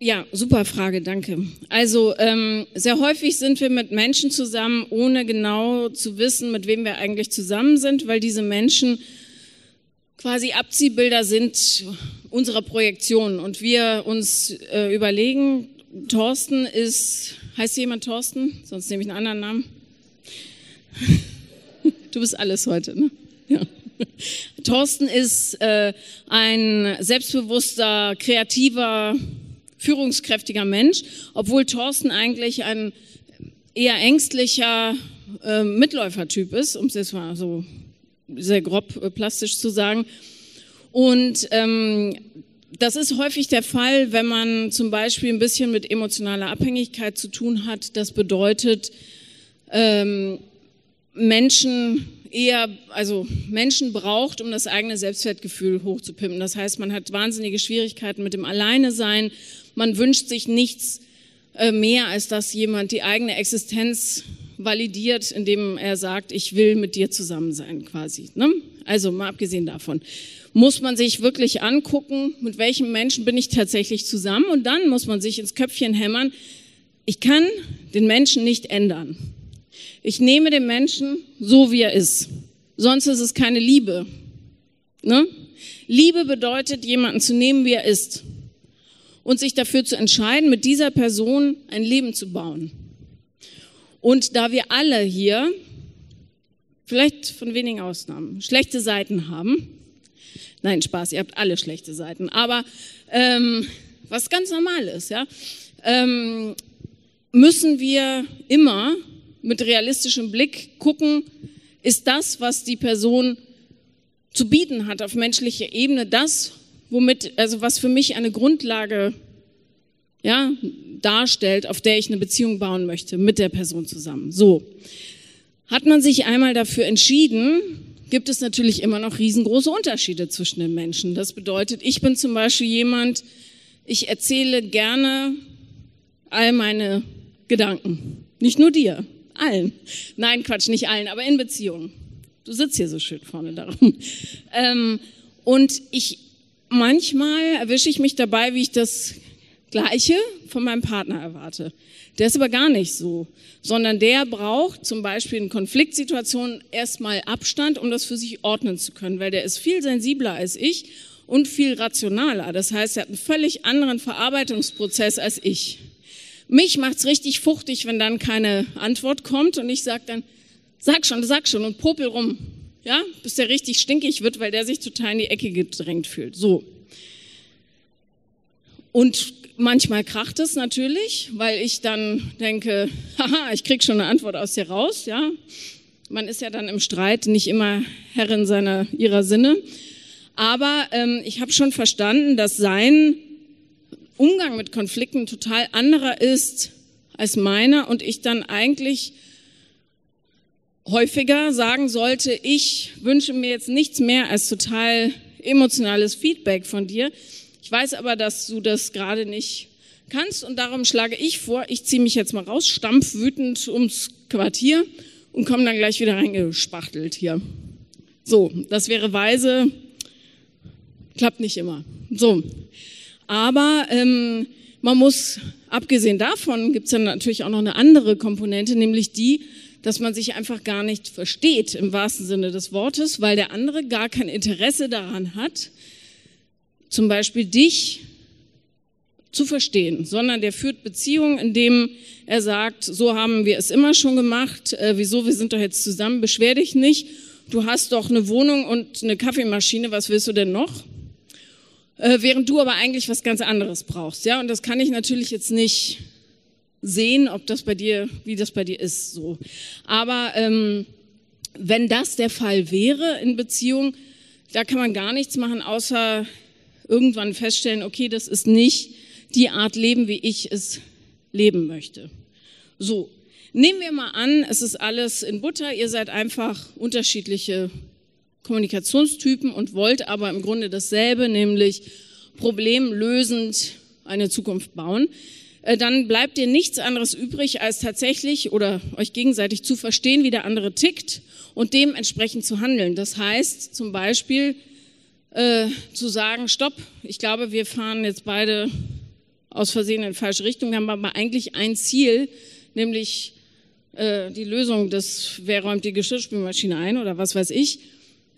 B: Ja, super Frage, danke. Also ähm, sehr häufig sind wir mit Menschen zusammen, ohne genau zu wissen, mit wem wir eigentlich zusammen sind, weil diese Menschen quasi Abziehbilder sind unserer Projektion und wir uns äh, überlegen, Thorsten ist, heißt jemand Thorsten? Sonst nehme ich einen anderen Namen. (laughs) Du bist alles heute, ne? (laughs) Ja. Thorsten ist äh, ein selbstbewusster, kreativer, führungskräftiger Mensch, obwohl Thorsten eigentlich ein eher ängstlicher äh, Mitläufertyp ist, um es jetzt mal so sehr grob äh, plastisch zu sagen. Und ähm, das ist häufig der Fall, wenn man zum Beispiel ein bisschen mit emotionaler Abhängigkeit zu tun hat. Das bedeutet, ähm, Menschen eher, also Menschen braucht, um das eigene Selbstwertgefühl hochzupimpen. Das heißt, man hat wahnsinnige Schwierigkeiten mit dem Alleine sein. Man wünscht sich nichts äh, mehr, als dass jemand die eigene Existenz validiert, indem er sagt, ich will mit dir zusammen sein, quasi. Ne? Also mal abgesehen davon, muss man sich wirklich angucken, mit welchem Menschen bin ich tatsächlich zusammen und dann muss man sich ins Köpfchen hämmern, ich kann den Menschen nicht ändern. Ich nehme den Menschen so, wie er ist. Sonst ist es keine Liebe. Ne? Liebe bedeutet, jemanden zu nehmen, wie er ist und sich dafür zu entscheiden, mit dieser Person ein Leben zu bauen. Und da wir alle hier, vielleicht von wenigen Ausnahmen, schlechte Seiten haben, nein, Spaß, ihr habt alle schlechte Seiten, aber ähm, was ganz normal ist, ja, ähm, müssen wir immer mit realistischem Blick gucken, ist das, was die Person zu bieten hat auf menschlicher Ebene, das, womit, also was für mich eine Grundlage ja, darstellt, auf der ich eine Beziehung bauen möchte mit der Person zusammen. So. Hat man sich einmal dafür entschieden, gibt es natürlich immer noch riesengroße Unterschiede zwischen den Menschen. Das bedeutet, ich bin zum Beispiel jemand, ich erzähle gerne all meine Gedanken. Nicht nur dir, allen. Nein, Quatsch, nicht allen, aber in Beziehungen. Du sitzt hier so schön vorne darum. Ähm, und ich, manchmal erwische ich mich dabei, wie ich das Gleiche von meinem Partner erwarte. Der ist aber gar nicht so, sondern der braucht zum Beispiel in Konfliktsituationen erstmal Abstand, um das für sich ordnen zu können, weil der ist viel sensibler als ich und viel rationaler. Das heißt, er hat einen völlig anderen Verarbeitungsprozess als ich. Mich macht's richtig fuchtig, wenn dann keine Antwort kommt und ich sag dann, sag schon, sag schon und popel rum, ja, bis der richtig stinkig wird, weil der sich total in die Ecke gedrängt fühlt. So. Und Manchmal kracht es natürlich, weil ich dann denke, (laughs) haha, ich krieg schon eine Antwort aus dir raus, ja. Man ist ja dann im Streit nicht immer Herrin seiner ihrer Sinne. Aber ähm, ich habe schon verstanden, dass sein Umgang mit Konflikten total anderer ist als meiner und ich dann eigentlich häufiger sagen sollte, ich wünsche mir jetzt nichts mehr als total emotionales Feedback von dir. Ich weiß aber, dass du das gerade nicht kannst und darum schlage ich vor, ich ziehe mich jetzt mal raus, stampf wütend ums Quartier und komme dann gleich wieder reingespachtelt hier. So, das wäre weise, klappt nicht immer. So, aber ähm, man muss, abgesehen davon, gibt es dann natürlich auch noch eine andere Komponente, nämlich die, dass man sich einfach gar nicht versteht im wahrsten Sinne des Wortes, weil der andere gar kein Interesse daran hat, zum Beispiel dich zu verstehen, sondern der führt Beziehungen, indem er sagt, so haben wir es immer schon gemacht, äh, wieso, wir sind doch jetzt zusammen, beschwer dich nicht, du hast doch eine Wohnung und eine Kaffeemaschine, was willst du denn noch? Äh, während du aber eigentlich was ganz anderes brauchst, ja, und das kann ich natürlich jetzt nicht sehen, ob das bei dir, wie das bei dir ist, so. Aber ähm, wenn das der Fall wäre in Beziehung, da kann man gar nichts machen, außer irgendwann feststellen, okay, das ist nicht die Art Leben, wie ich es leben möchte. So, nehmen wir mal an, es ist alles in Butter, ihr seid einfach unterschiedliche Kommunikationstypen und wollt aber im Grunde dasselbe, nämlich problemlösend eine Zukunft bauen, äh, dann bleibt dir nichts anderes übrig, als tatsächlich oder euch gegenseitig zu verstehen, wie der andere tickt und dementsprechend zu handeln. Das heißt zum Beispiel, äh, zu sagen, stopp, ich glaube, wir fahren jetzt beide aus Versehen in falsche Richtung, wir haben aber eigentlich ein Ziel, nämlich äh, die Lösung des, wer räumt die Geschirrspülmaschine ein oder was weiß ich.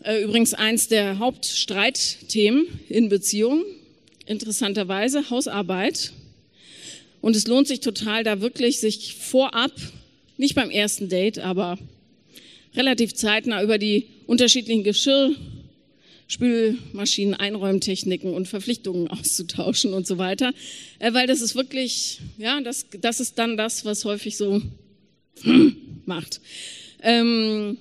B: Äh, übrigens eins der Hauptstreitthemen in Beziehungen, interessanterweise Hausarbeit. Und es lohnt sich total, da wirklich sich vorab, nicht beim ersten Date, aber relativ zeitnah über die unterschiedlichen Geschirr Spülmaschinen, Einräumtechniken und Verpflichtungen (laughs) auszutauschen und so weiter. Äh, weil das ist wirklich, ja, das, das ist dann das, was häufig so (clears throat) macht. Ähm,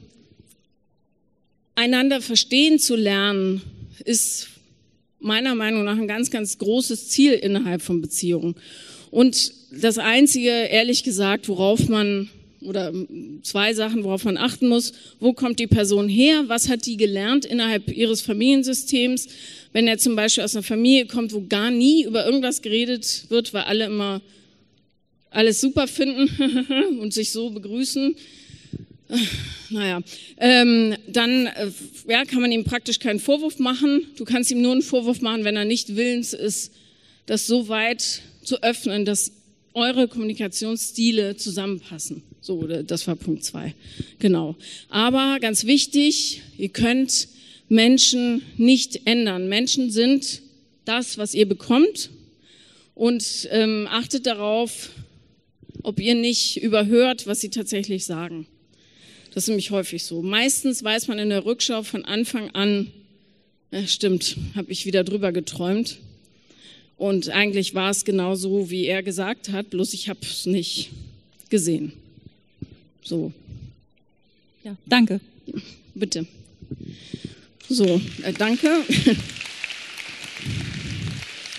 B: einander verstehen zu lernen, ist meiner Meinung nach ein ganz, ganz großes Ziel innerhalb von Beziehungen. Und das Einzige, ehrlich gesagt, worauf man oder zwei Sachen, worauf man achten muss. Wo kommt die Person her? Was hat die gelernt innerhalb ihres Familiensystems? Wenn er zum Beispiel aus einer Familie kommt, wo gar nie über irgendwas geredet wird, weil alle immer alles super finden (laughs) und sich so begrüßen. Naja, ähm, dann äh, ja, kann man ihm praktisch keinen Vorwurf machen. Du kannst ihm nur einen Vorwurf machen, wenn er nicht willens ist, das so weit zu öffnen, dass eure Kommunikationsstile zusammenpassen. So, das war Punkt zwei. Genau. Aber ganz wichtig, ihr könnt Menschen nicht ändern. Menschen sind das, was ihr bekommt. Und ähm, achtet darauf, ob ihr nicht überhört, was sie tatsächlich sagen. Das ist nämlich häufig so. Meistens weiß man in der Rückschau von Anfang an, ja, stimmt, habe ich wieder drüber geträumt. Und eigentlich war es genau so, wie er gesagt hat, bloß ich habe es nicht gesehen. So.
G: Ja, danke.
B: Bitte. So, äh, danke. (laughs)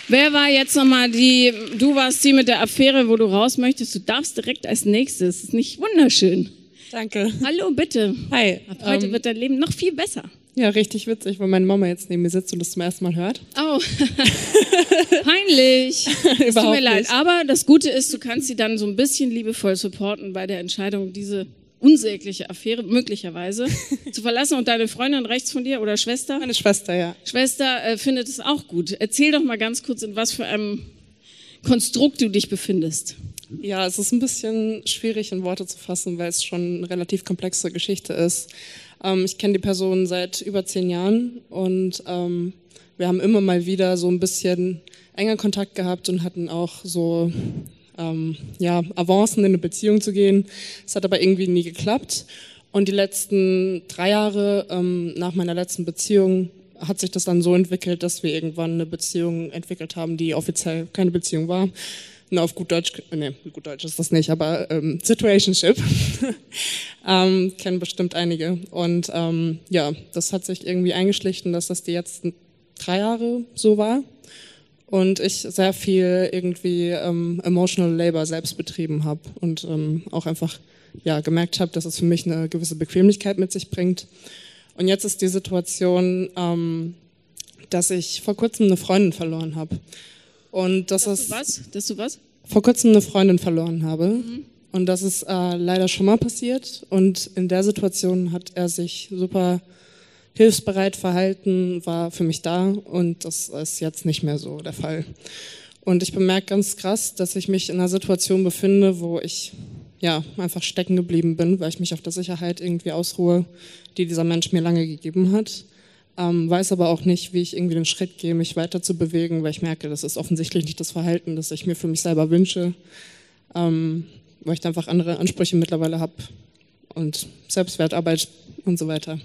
B: Wer war jetzt nochmal die, du warst die mit der Affäre, wo du raus möchtest. Du darfst direkt als nächstes. Ist nicht wunderschön.
H: Danke.
B: Hallo, bitte.
H: Hi.
B: Ab heute ähm, wird dein Leben noch viel besser.
H: Ja, richtig witzig, weil meine Mama jetzt neben mir sitzt und das zum ersten Mal hört.
B: Oh, (laughs) (laughs) (laughs) peinlich. (laughs) Es tut mir leid. Aber das Gute ist, du kannst sie dann so ein bisschen liebevoll supporten bei der Entscheidung, diese unsägliche Affäre möglicherweise (laughs) zu verlassen. Und deine Freundin rechts von dir oder Schwester?
H: Meine Schwester, ja.
B: Schwester äh, findet es auch gut. Erzähl doch mal ganz kurz, in was für einem Konstrukt du dich befindest.
H: Ja, es ist ein bisschen schwierig in Worte zu fassen, weil es schon eine relativ komplexe Geschichte ist. Ähm, ich kenne die Person seit über zehn Jahren und ähm, wir haben immer mal wieder so ein bisschen enger Kontakt gehabt und hatten auch so ähm, ja, Avancen in eine Beziehung zu gehen. Es hat aber irgendwie nie geklappt. Und die letzten drei Jahre ähm, nach meiner letzten Beziehung hat sich das dann so entwickelt, dass wir irgendwann eine Beziehung entwickelt haben, die offiziell keine Beziehung war. Na, auf gut Deutsch, nee, gut Deutsch ist das nicht, aber ähm, Situationship. (laughs) ähm, kennen bestimmt einige. Und ähm, ja, das hat sich irgendwie eingeschlichen, dass das die jetzt drei Jahre so war. Und ich sehr viel irgendwie ähm, Emotional Labor selbst betrieben habe und ähm, auch einfach ja, gemerkt habe, dass es für mich eine gewisse Bequemlichkeit mit sich bringt. Und jetzt ist die Situation, ähm, dass ich vor kurzem eine Freundin verloren habe. Und das
B: dass
H: ist.
B: Du was? Dass du was?
H: Vor kurzem eine Freundin verloren habe. Mhm. Und das ist äh, leider schon mal passiert. Und in der Situation hat er sich super hilfsbereit verhalten, war für mich da. Und das ist jetzt nicht mehr so der Fall. Und ich bemerke ganz krass, dass ich mich in einer Situation befinde, wo ich ja einfach stecken geblieben bin, weil ich mich auf der Sicherheit irgendwie ausruhe, die dieser Mensch mir lange gegeben hat ähm, weiß aber auch nicht, wie ich irgendwie den Schritt gehe, mich weiter zu bewegen, weil ich merke, das ist offensichtlich nicht das Verhalten, das ich mir für mich selber wünsche, ähm, weil ich da einfach andere Ansprüche mittlerweile habe und Selbstwertarbeit und so weiter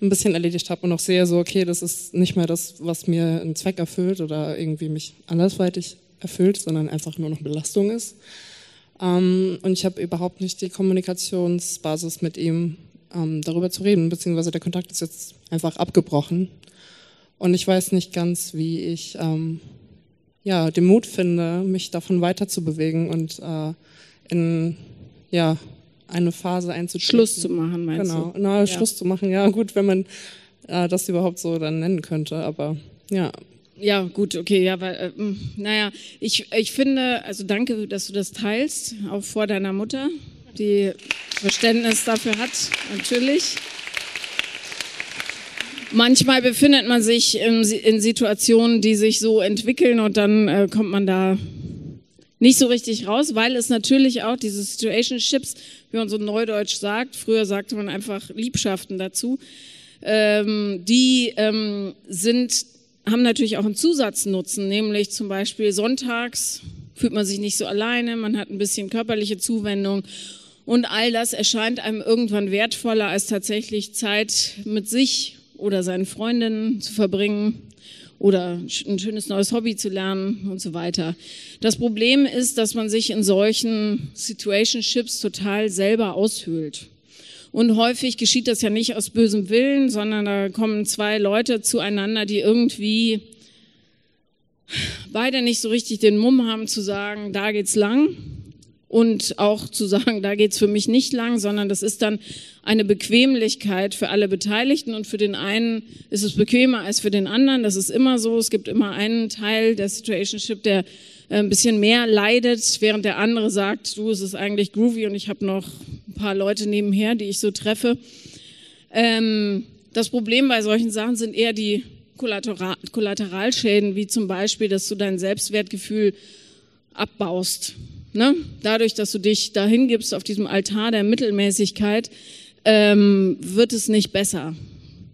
H: ein bisschen erledigt habe und auch sehe so, okay, das ist nicht mehr das, was mir einen Zweck erfüllt oder irgendwie mich andersweitig erfüllt, sondern einfach nur noch Belastung ist. Ähm, und ich habe überhaupt nicht die Kommunikationsbasis mit ihm ähm, darüber zu reden, beziehungsweise der Kontakt ist jetzt einfach abgebrochen. Und ich weiß nicht ganz, wie ich ähm, ja, den Mut finde, mich davon weiter zu bewegen und äh, in ja, eine Phase einzutreten.
B: Schluss zu machen, meinst
H: genau.
B: du?
H: Genau, Na, ja. Schluss zu machen. Ja, gut, wenn man äh, das überhaupt so dann nennen könnte, aber ja.
B: Ja, gut, okay, ja, weil, äh, naja, ich, ich finde, also danke, dass du das teilst, auch vor deiner Mutter die Verständnis dafür hat, natürlich. Manchmal befindet man sich in, in Situationen, die sich so entwickeln und dann äh, kommt man da nicht so richtig raus, weil es natürlich auch diese Situationships, wie man so neudeutsch sagt, früher sagte man einfach Liebschaften dazu, ähm, die ähm, sind, haben natürlich auch einen Zusatznutzen, nämlich zum Beispiel sonntags fühlt man sich nicht so alleine, man hat ein bisschen körperliche Zuwendung und all das erscheint einem irgendwann wertvoller, als tatsächlich Zeit mit sich oder seinen Freundinnen zu verbringen oder ein schönes neues Hobby zu lernen und so weiter. Das Problem ist, dass man sich in solchen Situationships total selber aushöhlt. Und häufig geschieht das ja nicht aus bösem Willen, sondern da kommen zwei Leute zueinander, die irgendwie beide nicht so richtig den Mumm haben zu sagen, da geht's lang und auch zu sagen, da geht's für mich nicht lang, sondern das ist dann eine Bequemlichkeit für alle Beteiligten und für den einen ist es bequemer als für den anderen. Das ist immer so. Es gibt immer einen Teil der Situationship, der äh, ein bisschen mehr leidet, während der andere sagt, du, es ist eigentlich groovy und ich habe noch ein paar Leute nebenher, die ich so treffe. Ähm, das Problem bei solchen Sachen sind eher die Kollateral Kollateralschäden, wie zum Beispiel, dass du dein Selbstwertgefühl abbaust. Ne? Dadurch, dass du dich dahin gibst auf diesem Altar der Mittelmäßigkeit, ähm, wird es nicht besser,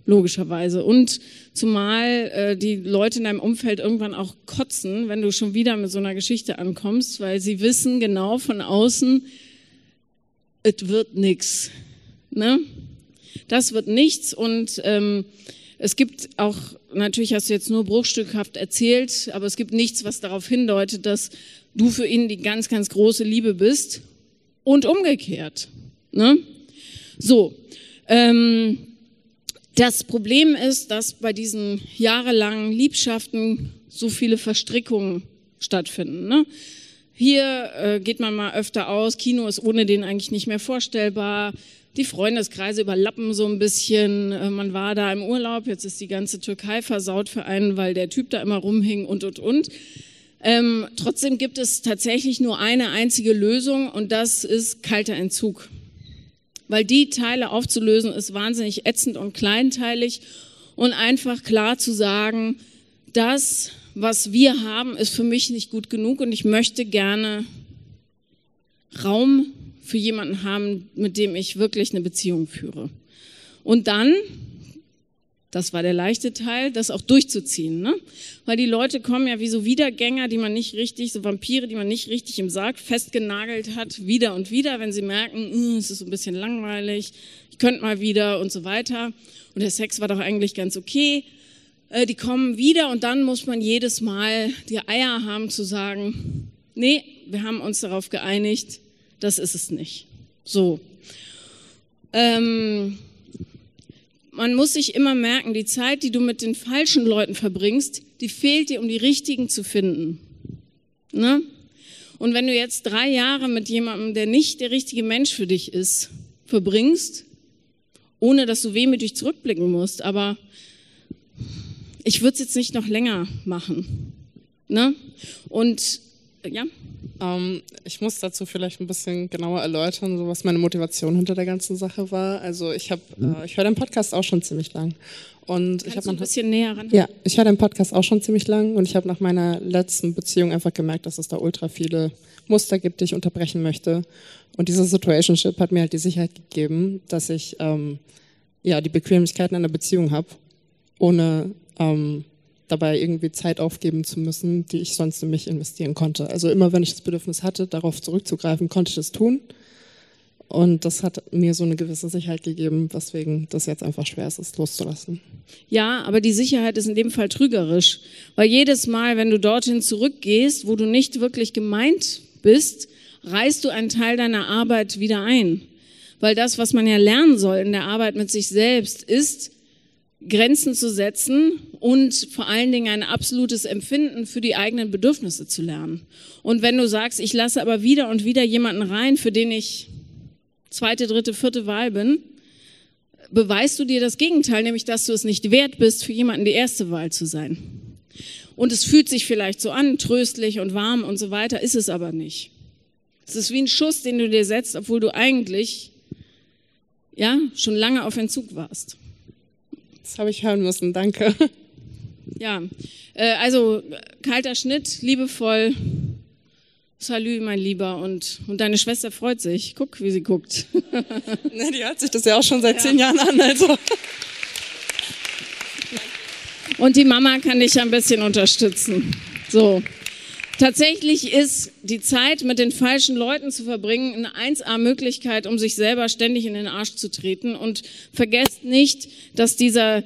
B: logischerweise. Und zumal äh, die Leute in deinem Umfeld irgendwann auch kotzen, wenn du schon wieder mit so einer Geschichte ankommst, weil sie wissen genau von außen, es wird nix. Ne? Das wird nichts und ähm, es gibt auch, natürlich hast du jetzt nur bruchstückhaft erzählt, aber es gibt nichts, was darauf hindeutet, dass du für ihn die ganz, ganz große Liebe bist und umgekehrt. Ne? So, ähm, das Problem ist, dass bei diesen jahrelangen Liebschaften so viele Verstrickungen stattfinden. Ne? Hier äh, geht man mal öfter aus, Kino ist ohne den eigentlich nicht mehr vorstellbar. Die Freundeskreise überlappen so ein bisschen. Äh, man war da im Urlaub, jetzt ist die ganze Türkei versaut für einen, weil der Typ da immer rumhing und und und. Ähm, trotzdem gibt es tatsächlich nur eine einzige Lösung und das ist kalter Entzug. Weil die Teile aufzulösen ist wahnsinnig ätzend und kleinteilig und einfach klar zu sagen, das, was wir haben, ist für mich nicht gut genug und ich möchte gerne Raum für jemanden haben, mit dem ich wirklich eine Beziehung führe. Und dann das war der leichte Teil, das auch durchzuziehen, ne? Weil die Leute kommen ja wie so Wiedergänger, die man nicht richtig, so Vampire, die man nicht richtig im Sarg festgenagelt hat, wieder und wieder, wenn sie merken, hm, es ist so ein bisschen langweilig, ich könnte mal wieder und so weiter. Und der Sex war doch eigentlich ganz okay. Äh, die kommen wieder und dann muss man jedes Mal die Eier haben zu sagen, nee, wir haben uns darauf geeinigt, das ist es nicht. So. Ähm, man muss sich immer merken, die Zeit, die du mit den falschen Leuten verbringst, die fehlt dir, um die richtigen zu finden. Ne? Und wenn du jetzt drei Jahre mit jemandem, der nicht der richtige Mensch für dich ist, verbringst, ohne dass du wehmütig zurückblicken musst, aber ich würde es jetzt nicht noch länger machen. Ne? Und ja.
H: Ähm, ich muss dazu vielleicht ein bisschen genauer erläutern, so was meine Motivation hinter der ganzen Sache war. Also ich habe, äh, ich höre den Podcast auch schon ziemlich lang. Und
B: Kannst
H: ich habe
B: ein bisschen näher ran.
H: Ja, ich höre den Podcast auch schon ziemlich lang und ich habe nach meiner letzten Beziehung einfach gemerkt, dass es da ultra viele Muster gibt, die ich unterbrechen möchte. Und diese Situationship hat mir halt die Sicherheit gegeben, dass ich ähm, ja die Bequemlichkeiten einer Beziehung habe, ohne ähm, dabei irgendwie Zeit aufgeben zu müssen, die ich sonst in mich investieren konnte. Also immer wenn ich das Bedürfnis hatte, darauf zurückzugreifen, konnte ich das tun. Und das hat mir so eine gewisse Sicherheit gegeben, weswegen das jetzt einfach schwer ist, es loszulassen.
B: Ja, aber die Sicherheit ist in dem Fall trügerisch. Weil jedes Mal, wenn du dorthin zurückgehst, wo du nicht wirklich gemeint bist, reißt du einen Teil deiner Arbeit wieder ein. Weil das, was man ja lernen soll in der Arbeit mit sich selbst, ist, Grenzen zu setzen und vor allen Dingen ein absolutes Empfinden für die eigenen Bedürfnisse zu lernen. Und wenn du sagst, ich lasse aber wieder und wieder jemanden rein, für den ich zweite, dritte, vierte Wahl bin, beweist du dir das Gegenteil, nämlich dass du es nicht wert bist, für jemanden die erste Wahl zu sein. Und es fühlt sich vielleicht so an, tröstlich und warm und so weiter, ist es aber nicht. Es ist wie ein Schuss, den du dir setzt, obwohl du eigentlich ja schon lange auf Entzug warst.
H: Das habe ich hören müssen, danke. (laughs)
B: Ja, äh, also kalter Schnitt, liebevoll. Salü, mein Lieber. Und, und deine Schwester freut sich. Guck, wie sie guckt. (laughs)
H: ne, die hört sich das ja auch schon seit ja. zehn Jahren an. Also. (laughs)
B: Und die Mama kann dich ein bisschen unterstützen. So. Tatsächlich ist die Zeit mit den falschen Leuten zu verbringen eine 1A-Möglichkeit, um sich selber ständig in den Arsch zu treten. Und vergesst nicht, dass dieser,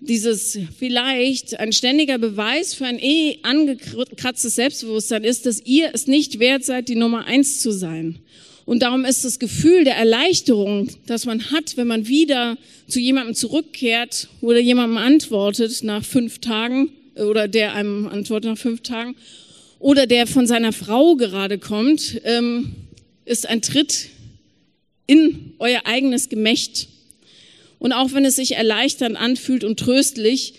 B: dieses vielleicht ein ständiger Beweis für ein eh angekratztes Selbstbewusstsein ist, dass ihr es nicht wert seid, die Nummer eins zu sein. Und darum ist das Gefühl der Erleichterung, das man hat, wenn man wieder zu jemandem zurückkehrt oder jemandem antwortet nach fünf Tagen oder der einem antwortet nach fünf Tagen oder der von seiner Frau gerade kommt, ähm, ist ein Tritt in euer eigenes Gemächt. Und auch wenn es sich erleichternd anfühlt und tröstlich,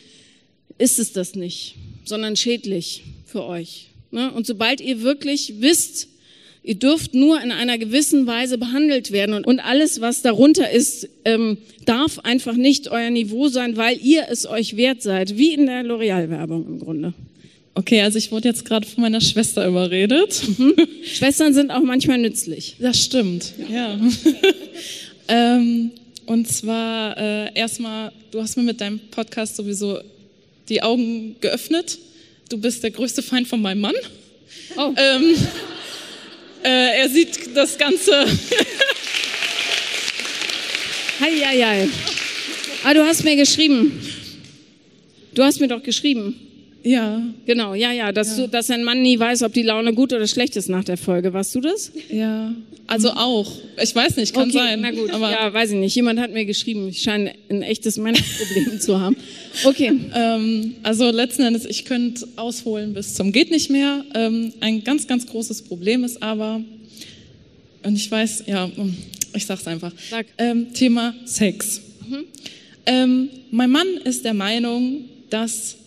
B: ist es das nicht, sondern schädlich für euch. Ne? Und sobald ihr wirklich wisst, ihr dürft nur in einer gewissen Weise behandelt werden und alles, was darunter ist, ähm, darf einfach nicht euer Niveau sein, weil ihr es euch wert seid, wie in der L'Oreal-Werbung im Grunde.
I: Okay, also ich wurde jetzt gerade von meiner Schwester überredet.
B: Mhm. Schwestern sind auch manchmal nützlich.
I: Das stimmt, ja. (laughs) ähm, und zwar äh, erstmal, du hast mir mit deinem Podcast sowieso die Augen geöffnet. Du bist der größte Feind von meinem Mann. Oh. Ähm, äh, er sieht das Ganze.
B: Hei, hei, hei. Ah, du hast mir geschrieben. Du hast mir doch geschrieben.
I: Ja.
B: Genau, ja, ja, dass, ja. Du, dass ein Mann nie weiß, ob die Laune gut oder schlecht ist nach der Folge. Warst du das?
I: Ja, also auch. Ich weiß nicht, kann
B: okay,
I: sein.
B: Na gut, aber ja, weiß ich nicht. Jemand hat mir geschrieben, ich scheine ein echtes Männerproblem (laughs) zu haben. Okay.
I: Ähm, also letzten Endes, ich könnte ausholen bis zum geht nicht mehr. Ähm, ein ganz, ganz großes Problem ist aber, und ich weiß, ja, ich sag's einfach. Sag. Ähm, Thema Sex. Mhm. Ähm, mein Mann ist der Meinung, dass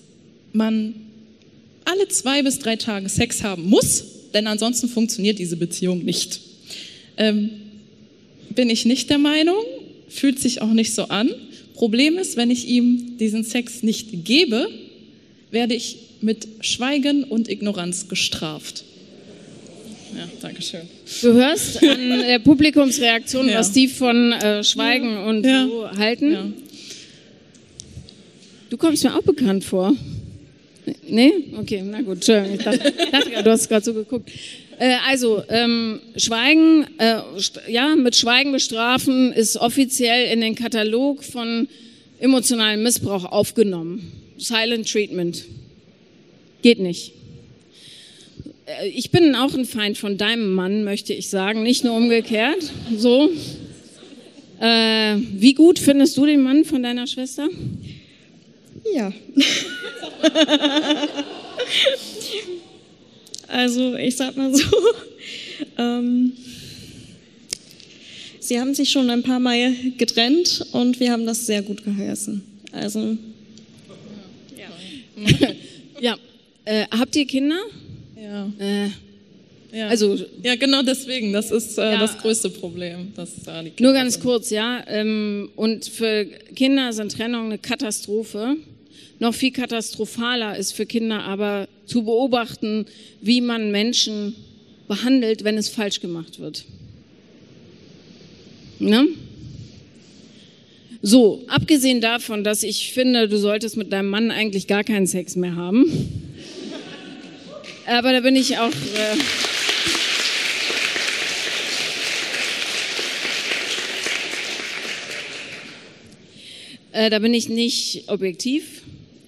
I: man alle zwei bis drei Tage Sex haben muss, denn ansonsten funktioniert diese Beziehung nicht. Ähm, bin ich nicht der Meinung, fühlt sich auch nicht so an. Problem ist, wenn ich ihm diesen Sex nicht gebe, werde ich mit Schweigen und Ignoranz gestraft. Ja, danke schön.
B: Du hörst an der Publikumsreaktion, ja. was die von äh, Schweigen ja. und so halten. Du kommst mir auch bekannt vor. Nee? Okay, na gut, Entschuldigung. Ich dachte du hast gerade so geguckt. Äh, also, ähm, Schweigen, äh, ja, mit Schweigen bestrafen ist offiziell in den Katalog von emotionalem Missbrauch aufgenommen. Silent Treatment. Geht nicht. Äh, ich bin auch ein Feind von deinem Mann, möchte ich sagen, nicht nur umgekehrt. So. Äh, wie gut findest du den Mann von deiner Schwester?
D: Ja. also ich sag mal so, ähm, sie haben sich schon ein paar Mal getrennt und wir haben das sehr gut geheißen. Also
B: ja. (laughs) ja. Äh, habt ihr Kinder?
I: Ja.
B: Äh,
I: ja. Also, ja, genau deswegen. Das ist äh, ja, das größte Problem. Dass,
B: äh, nur ganz sind. kurz, ja. Ähm, und für Kinder sind Trennungen eine Katastrophe. Noch viel katastrophaler ist für Kinder aber zu beobachten, wie man Menschen behandelt, wenn es falsch gemacht wird. Ne? So, abgesehen davon, dass ich finde, du solltest mit deinem Mann eigentlich gar keinen Sex mehr haben. Aber da bin ich auch. Äh, äh, da bin ich nicht objektiv.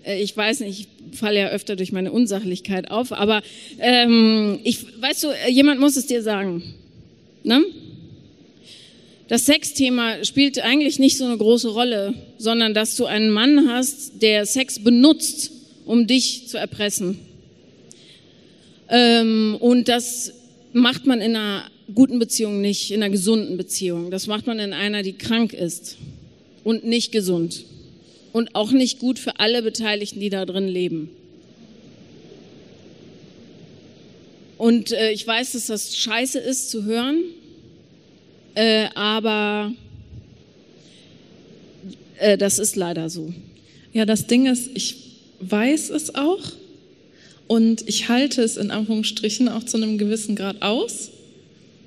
B: Äh, ich weiß nicht, ich falle ja öfter durch meine Unsachlichkeit auf, aber ähm, ich, weißt du, äh, jemand muss es dir sagen. Ne? Das Sexthema spielt eigentlich nicht so eine große Rolle, sondern dass du einen Mann hast, der Sex benutzt, um dich zu erpressen. Ähm, und das macht man in einer guten Beziehung nicht, in einer gesunden Beziehung. Das macht man in einer, die krank ist und nicht gesund und auch nicht gut für alle Beteiligten, die da drin leben. Und äh, ich weiß, dass das scheiße ist zu hören, äh, aber äh, das ist leider so.
I: Ja, das Ding ist, ich weiß es auch und ich halte es in Anführungsstrichen auch zu einem gewissen Grad aus.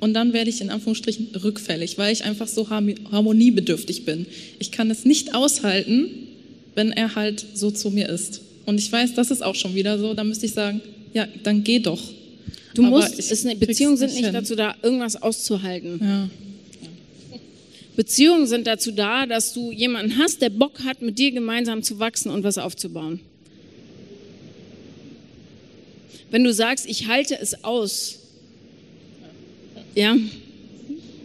I: Und dann werde ich in Anführungsstrichen rückfällig, weil ich einfach so harmoniebedürftig bin. Ich kann es nicht aushalten, wenn er halt so zu mir ist. Und ich weiß, das ist auch schon wieder so, da müsste ich sagen, ja, dann geh doch.
B: Du Aber musst, es, Beziehungen sind nicht hin. dazu da, irgendwas auszuhalten.
I: Ja.
B: Beziehungen sind dazu da, dass du jemanden hast, der Bock hat, mit dir gemeinsam zu wachsen und was aufzubauen. Wenn du sagst, ich halte es aus, ja,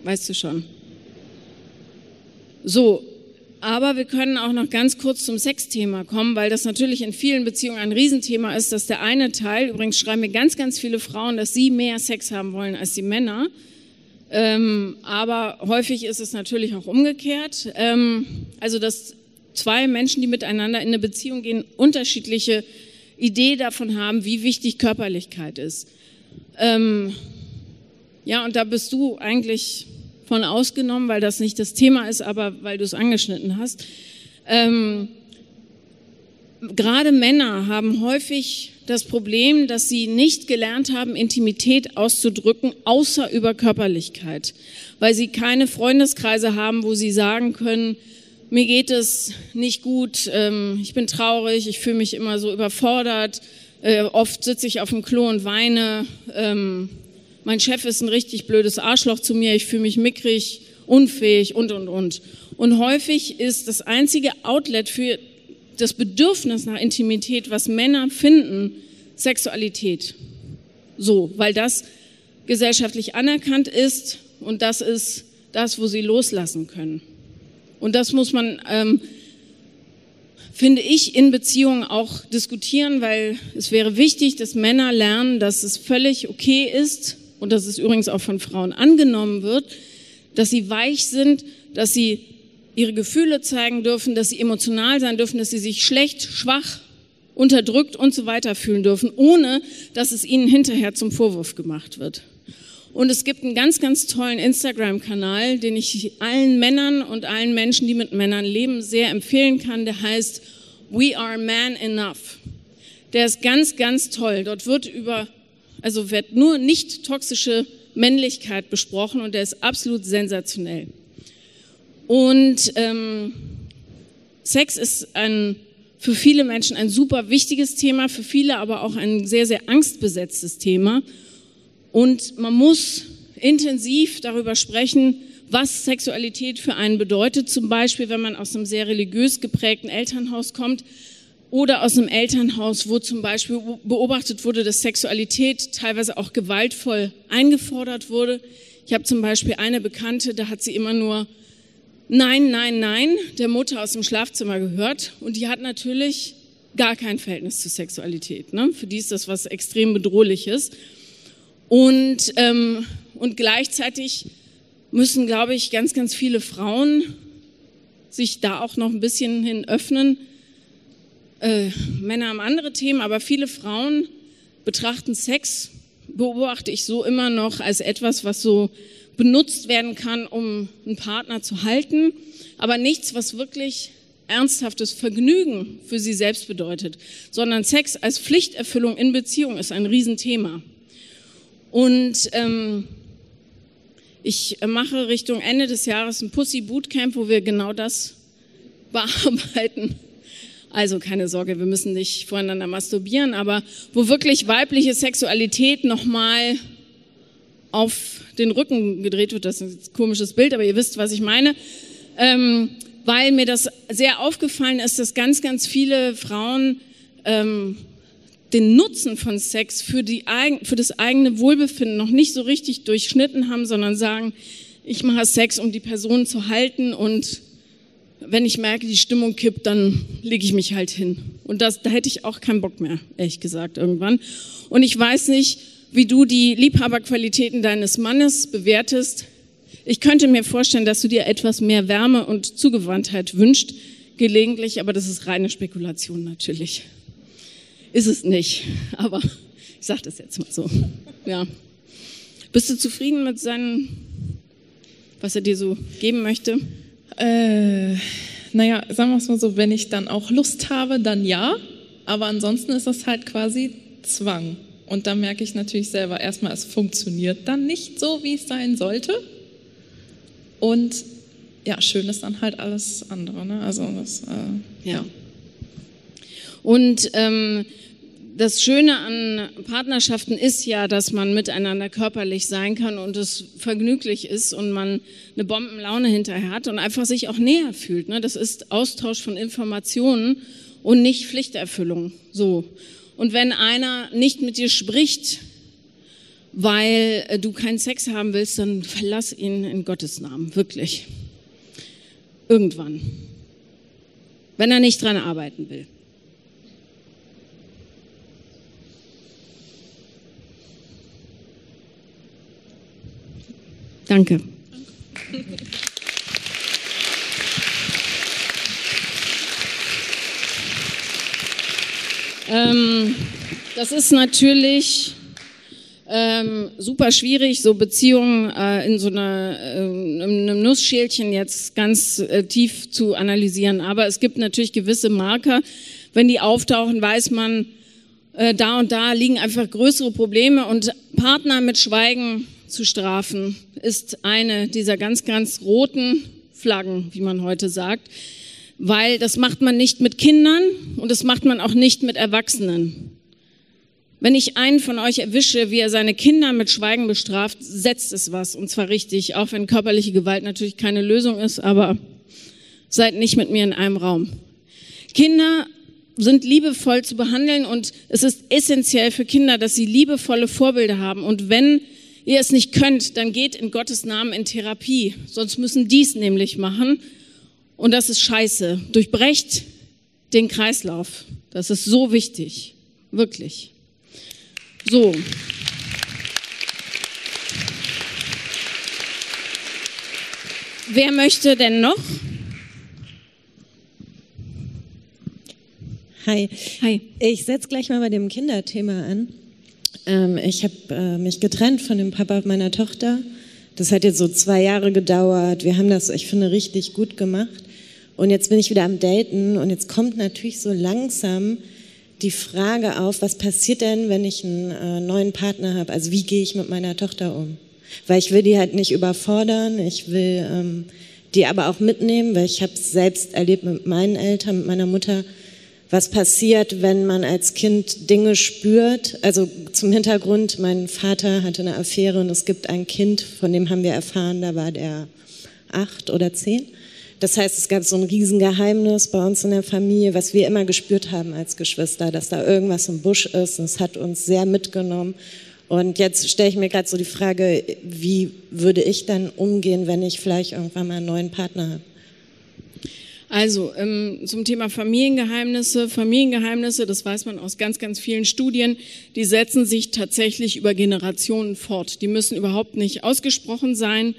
B: weißt du schon. So, aber wir können auch noch ganz kurz zum Sexthema kommen, weil das natürlich in vielen Beziehungen ein Riesenthema ist, dass der eine Teil, übrigens schreiben mir ganz, ganz viele Frauen, dass sie mehr Sex haben wollen als die Männer. Ähm, aber häufig ist es natürlich auch umgekehrt. Ähm, also, dass zwei Menschen, die miteinander in eine Beziehung gehen, unterschiedliche Idee davon haben, wie wichtig Körperlichkeit ist. Ähm, ja, und da bist du eigentlich von ausgenommen, weil das nicht das Thema ist, aber weil du es angeschnitten hast. Ähm, gerade Männer haben häufig das Problem, dass sie nicht gelernt haben, Intimität auszudrücken, außer über Körperlichkeit, weil sie keine Freundeskreise haben, wo sie sagen können, mir geht es nicht gut, ähm, ich bin traurig, ich fühle mich immer so überfordert, äh, oft sitze ich auf dem Klo und weine, ähm, mein Chef ist ein richtig blödes Arschloch zu mir, ich fühle mich mickrig, unfähig und, und, und. Und häufig ist das einzige Outlet für das Bedürfnis nach Intimität, was Männer finden, Sexualität. So, weil das gesellschaftlich anerkannt ist und das ist das, wo sie loslassen können. Und das muss man, ähm, finde ich, in Beziehungen auch diskutieren, weil es wäre wichtig, dass Männer lernen, dass es völlig okay ist und dass es übrigens auch von Frauen angenommen wird, dass sie weich sind, dass sie ihre Gefühle zeigen dürfen, dass sie emotional sein dürfen, dass sie sich schlecht, schwach, unterdrückt und so weiter fühlen dürfen, ohne dass es ihnen hinterher zum Vorwurf gemacht wird. Und es gibt einen ganz, ganz tollen Instagram-Kanal, den ich allen Männern und allen Menschen, die mit Männern leben, sehr empfehlen kann. Der heißt We Are Man Enough. Der ist ganz, ganz toll. Dort wird über, also wird nur nicht toxische Männlichkeit besprochen und der ist absolut sensationell. Und ähm, Sex ist ein, für viele Menschen ein super wichtiges Thema, für viele aber auch ein sehr, sehr angstbesetztes Thema. Und man muss intensiv darüber sprechen, was Sexualität für einen bedeutet. Zum Beispiel, wenn man aus einem sehr religiös geprägten Elternhaus kommt oder aus einem Elternhaus, wo zum Beispiel beobachtet wurde, dass Sexualität teilweise auch gewaltvoll eingefordert wurde. Ich habe zum Beispiel eine Bekannte, da hat sie immer nur Nein, nein, nein der Mutter aus dem Schlafzimmer gehört und die hat natürlich gar kein Verhältnis zur Sexualität. Ne? Für die ist das was extrem bedrohliches. Und, ähm, und gleichzeitig müssen, glaube ich, ganz, ganz viele Frauen sich da auch noch ein bisschen hin öffnen. Äh, Männer haben andere Themen, aber viele Frauen betrachten Sex, beobachte ich so immer noch als etwas, was so benutzt werden kann, um einen Partner zu halten, aber nichts, was wirklich ernsthaftes Vergnügen für sie selbst bedeutet, sondern Sex als Pflichterfüllung in Beziehung ist ein Riesenthema. Und ähm, ich mache Richtung Ende des Jahres ein Pussy Bootcamp, wo wir genau das (laughs) bearbeiten. Also keine Sorge, wir müssen nicht voreinander masturbieren, aber wo wirklich weibliche Sexualität nochmal auf den Rücken gedreht wird. Das ist ein komisches Bild, aber ihr wisst, was ich meine. Ähm, weil mir das sehr aufgefallen ist, dass ganz, ganz viele Frauen ähm, den Nutzen von Sex für, die, für das eigene Wohlbefinden noch nicht so richtig durchschnitten haben, sondern sagen, ich mache Sex, um die Person zu halten und wenn ich merke, die Stimmung kippt, dann lege ich mich halt hin. Und das, da hätte ich auch keinen Bock mehr, ehrlich gesagt, irgendwann. Und ich weiß nicht, wie du die Liebhaberqualitäten deines Mannes bewertest. Ich könnte mir vorstellen, dass du dir etwas mehr Wärme und Zugewandtheit wünscht, gelegentlich, aber das ist reine Spekulation natürlich. Ist es nicht, aber ich sage das jetzt mal so. Ja. Bist du zufrieden mit seinem, was er dir so geben möchte?
I: Äh, naja, sagen wir es mal so, wenn ich dann auch Lust habe, dann ja, aber ansonsten ist das halt quasi Zwang. Und da merke ich natürlich selber erstmal, es funktioniert dann nicht so, wie es sein sollte. Und ja, schön ist dann halt alles andere. Ne? Also das, äh, ja. ja.
B: Und ähm, das Schöne an Partnerschaften ist ja, dass man miteinander körperlich sein kann und es vergnüglich ist und man eine Bombenlaune hinterher hat und einfach sich auch näher fühlt. Ne? Das ist Austausch von Informationen und nicht Pflichterfüllung. So. Und wenn einer nicht mit dir spricht, weil äh, du keinen Sex haben willst, dann verlass ihn in Gottes Namen, wirklich. Irgendwann. Wenn er nicht dran arbeiten will. Danke. ähm, das ist natürlich ähm, super schwierig, so Beziehungen äh, in so einer, äh, einem Nussschälchen jetzt ganz äh, tief zu analysieren. Aber es gibt natürlich gewisse Marker. Wenn die auftauchen, weiß man, äh, da und da liegen einfach größere Probleme und Partner mit Schweigen zu strafen ist eine dieser ganz, ganz roten Flaggen, wie man heute sagt, weil das macht man nicht mit Kindern und das macht man auch nicht mit Erwachsenen. Wenn ich einen von euch erwische, wie er seine Kinder mit Schweigen bestraft, setzt es was, und zwar richtig, auch wenn körperliche Gewalt natürlich keine Lösung ist, aber seid nicht mit mir in einem Raum. Kinder sind liebevoll zu behandeln und es ist essentiell für Kinder, dass sie liebevolle Vorbilder haben. Und wenn ihr es nicht könnt, dann geht in Gottes Namen in Therapie. Sonst müssen die es nämlich machen. Und das ist scheiße. Durchbrecht den Kreislauf. Das ist so wichtig. Wirklich. So. Wer möchte denn noch?
J: Hi. Hi. Ich setze gleich mal bei dem Kinderthema an. Ähm, ich habe äh, mich getrennt von dem Papa meiner Tochter. Das hat jetzt so zwei Jahre gedauert. Wir haben das, ich finde, richtig gut gemacht. Und jetzt bin ich wieder am Daten und jetzt kommt natürlich so langsam die Frage auf, was passiert denn, wenn ich einen äh, neuen Partner habe? Also wie gehe ich mit meiner Tochter um? Weil ich will die halt nicht überfordern, ich will ähm, die aber auch mitnehmen, weil ich habe es selbst erlebt mit meinen Eltern, mit meiner Mutter, was passiert, wenn man als Kind Dinge spürt. Also zum Hintergrund, mein Vater hatte eine Affäre und es gibt ein Kind, von dem haben wir erfahren, da war der acht oder zehn. Das heißt, es gab so ein Riesengeheimnis bei uns in der Familie, was wir immer gespürt haben als Geschwister, dass da irgendwas im Busch ist. Und es hat uns sehr mitgenommen. Und jetzt stelle ich mir gerade so die Frage, wie würde ich dann umgehen, wenn ich vielleicht irgendwann mal einen neuen Partner habe?
B: Also ähm, zum Thema Familiengeheimnisse. Familiengeheimnisse, das weiß man aus ganz, ganz vielen Studien, die setzen sich tatsächlich über Generationen fort. Die müssen überhaupt nicht ausgesprochen sein.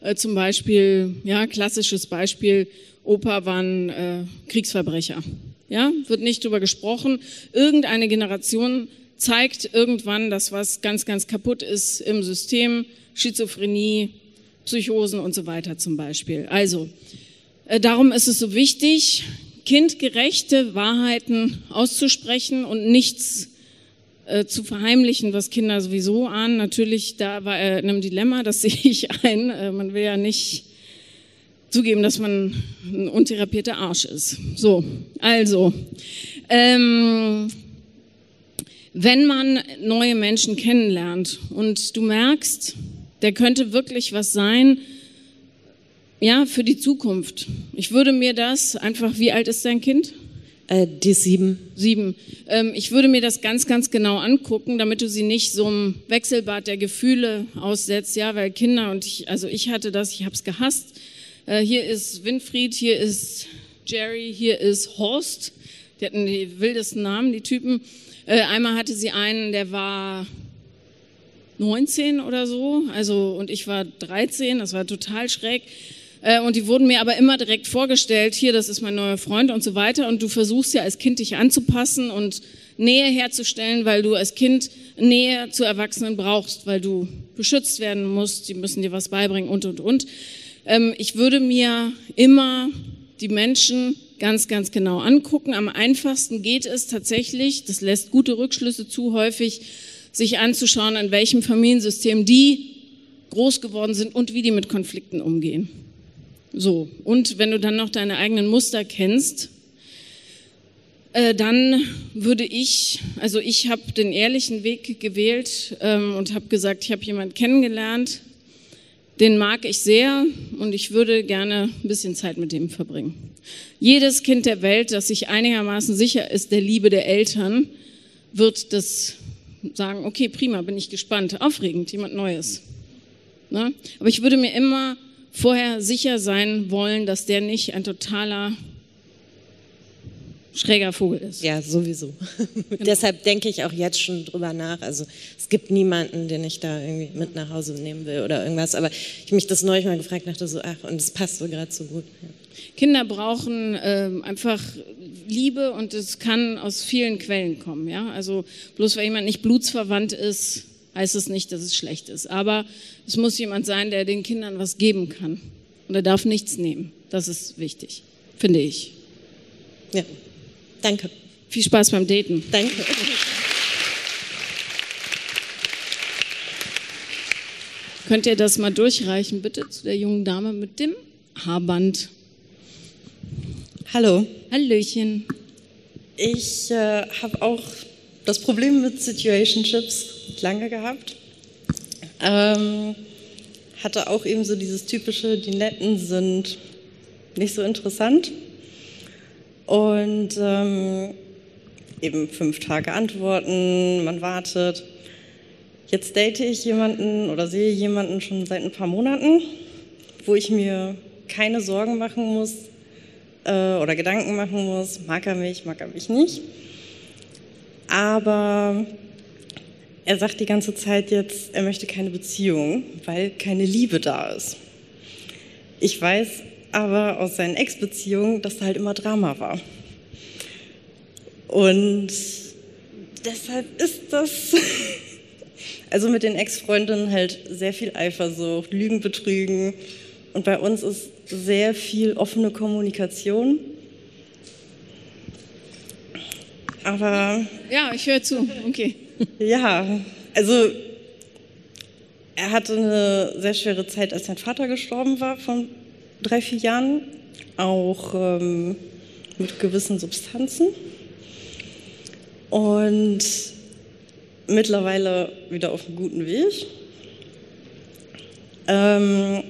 B: Äh, zum Beispiel, ja, klassisches Beispiel, Opa war ein äh, Kriegsverbrecher. Ja, wird nicht drüber gesprochen. Irgendeine Generation zeigt irgendwann, dass was ganz, ganz kaputt ist im System, Schizophrenie, Psychosen und so weiter zum Beispiel. Also, darum ist es so wichtig, kindgerechte Wahrheiten auszusprechen und nichts äh, zu verheimlichen, was Kinder sowieso ahnen. Natürlich, da war er in einem Dilemma, das (laughs) sehe ich ein. Äh, man will ja nicht zugeben, dass man ein untherapierter Arsch ist. So, also, ähm, wenn man neue Menschen kennenlernt und du merkst, der könnte wirklich was sein, ja, für die Zukunft. Ich würde mir das einfach, wie alt ist dein Kind?
J: Äh, die sieben.
B: Sieben. Ähm, ich würde mir das ganz, ganz genau angucken, damit du sie nicht so einem Wechselbad der Gefühle aussetzt, ja, weil Kinder und ich, also ich hatte das, ich habe es gehasst. Äh, hier ist Winfried, hier ist Jerry, hier ist Horst. Die hatten die wildesten Namen, die Typen. Äh, einmal hatte sie einen, der war 19 oder so, also und ich war 13, das war total schräg. Äh, und die wurden mir aber immer direkt vorgestellt, hier, das ist mein neuer Freund und so weiter. Und du versuchst ja als Kind dich anzupassen und Nähe herzustellen, weil du als Kind Nähe zu Erwachsenen brauchst, weil du beschützt werden musst, sie müssen dir was beibringen und, und, und. Ähm, ich würde mir immer die Menschen ganz, ganz genau angucken. Am einfachsten geht es tatsächlich, das lässt gute Rückschlüsse zu häufig, sich anzuschauen, an welchem Familiensystem die groß geworden sind und wie die mit Konflikten umgehen. So, und wenn du dann noch deine eigenen Muster kennst, äh, dann würde ich, also ich habe den ehrlichen Weg gewählt ähm, und habe gesagt, ich habe jemanden kennengelernt, den mag ich sehr und ich würde gerne ein bisschen Zeit mit dem verbringen. Jedes Kind der Welt, das sich einigermaßen sicher ist der Liebe der Eltern, wird das sagen, okay, prima, bin ich gespannt, aufregend, jemand Neues. Ne? Aber ich würde mir immer vorher sicher sein wollen, dass der nicht ein totaler schräger Vogel ist.
J: Ja, sowieso. (laughs) Genau. Deshalb denke ich auch jetzt schon drüber nach. Also es gibt niemanden, den ich da irgendwie mit nach Hause nehmen will oder irgendwas. Aber ich mich das neulich mal gefragt, dachte so, ach, und es passt so gerade so gut. Ja.
B: Kinder brauchen äh, einfach Liebe und es kann aus vielen Quellen kommen. Ja? Also bloß weil jemand nicht blutsverwandt ist, heißt es nicht, dass es schlecht ist. Aber es muss jemand sein, der den Kindern was geben kann. Und er darf nichts nehmen. Das ist wichtig, finde ich.
J: Ja, danke.
B: Viel Spaß beim Daten.
J: Danke.
B: Könnt ihr das mal durchreichen, bitte, zu der jungen Dame mit dem Haarband?
K: Hallo.
B: Hallöchen.
K: Ich äh, habe auch das Problem mit Situationships lange gehabt. Ähm, hatte auch eben so dieses typische, die Netten sind nicht so interessant. Und ähm, eben fünf Tage antworten, man wartet. Jetzt date ich jemanden oder sehe jemanden schon seit ein paar Monaten, wo ich mir keine Sorgen machen muss äh, oder Gedanken machen muss, mag er mich, mag er mich nicht. Aber er sagt die ganze Zeit jetzt, er möchte keine Beziehung, weil keine Liebe da ist. Ich weiß aber aus seinen Ex-Beziehungen, dass da halt immer Drama war. Und deshalb ist das, (laughs) also mit den Ex-Freundinnen halt sehr viel Eifersucht, Lügen, Betrügen. Und bei uns ist sehr viel offene Kommunikation. Aber.
B: Ja, ich höre zu. Okay.
K: Ja, also er hatte eine sehr schwere Zeit, als sein Vater gestorben war, von drei, vier Jahren, auch ähm, mit gewissen Substanzen. Und mittlerweile wieder auf einem guten Weg. Ähm,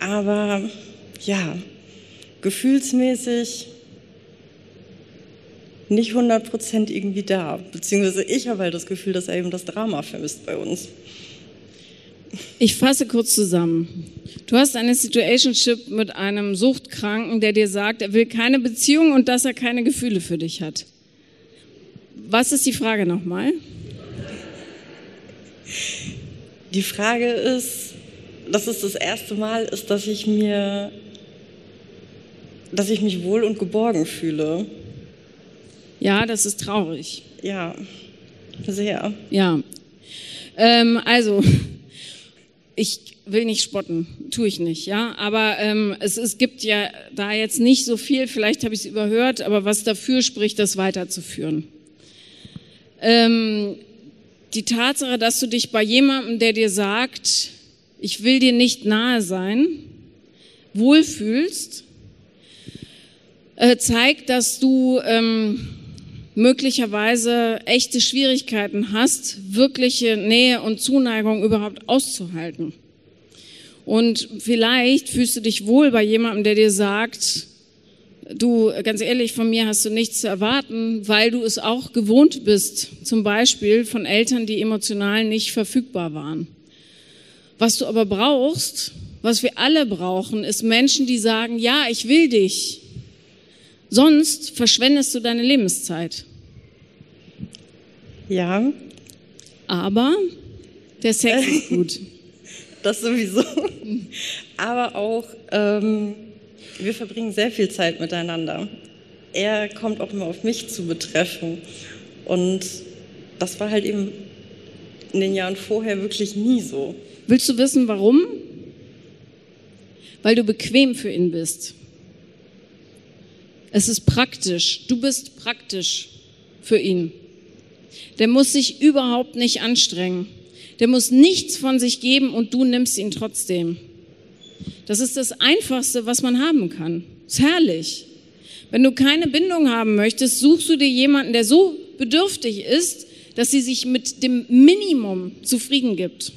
K: aber ja, gefühlsmäßig nicht 100% irgendwie da. Beziehungsweise ich habe halt das Gefühl, dass er eben das Drama vermisst bei uns.
B: Ich fasse kurz zusammen. Du hast eine Situationship mit einem Suchtkranken, der dir sagt, er will keine Beziehung und dass er keine Gefühle für dich hat. Was ist die Frage nochmal?
K: Die Frage ist, dass es das erste Mal ist, dass ich mir, dass ich mich wohl und geborgen fühle.
B: Ja, das ist traurig.
K: Ja, sehr.
B: Ja. Ähm, also, ich will nicht spotten, tue ich nicht, ja. Aber ähm, es, es gibt ja da jetzt nicht so viel, vielleicht habe ich es überhört, aber was dafür spricht, das weiterzuführen. Ähm, die Tatsache, dass du dich bei jemandem, der dir sagt, ich will dir nicht nahe sein, wohlfühlst, äh, zeigt, dass du ähm, möglicherweise echte Schwierigkeiten hast, wirkliche Nähe und Zuneigung überhaupt auszuhalten. Und vielleicht fühlst du dich wohl bei jemandem, der dir sagt, du, ganz ehrlich, von mir hast du nichts zu erwarten, weil du es auch gewohnt bist, zum Beispiel von Eltern, die emotional nicht verfügbar waren. Was du aber brauchst, was wir alle brauchen, ist Menschen, die sagen, ja, ich will dich. Sonst verschwendest du deine Lebenszeit.
K: Ja.
B: Aber der Sex ist gut. (laughs)
K: Das sowieso. Aber auch, ähm, wir verbringen sehr viel Zeit miteinander. Er kommt auch immer auf mich zu betreffen. Und das war halt eben in den Jahren vorher wirklich nie so.
B: Willst du wissen, warum? Weil du bequem für ihn bist. Es ist praktisch. Du bist praktisch für ihn. Der muss sich überhaupt nicht anstrengen. Der muss nichts von sich geben und du nimmst ihn trotzdem. Das ist das Einfachste, was man haben kann. Ist herrlich. Wenn du keine Bindung haben möchtest, suchst du dir jemanden, der so bedürftig ist, dass sie sich mit dem Minimum zufrieden gibt.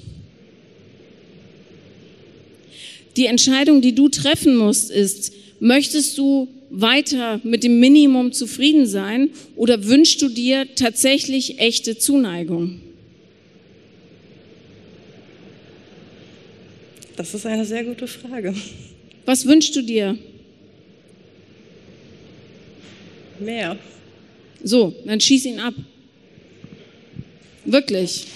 B: Die Entscheidung, die du treffen musst, ist, möchtest du weiter mit dem Minimum zufrieden sein oder wünschst du dir tatsächlich echte Zuneigung?
K: Das ist eine sehr gute Frage.
B: Was wünschst du dir?
K: Mehr.
B: So, dann schieß ihn ab. Wirklich.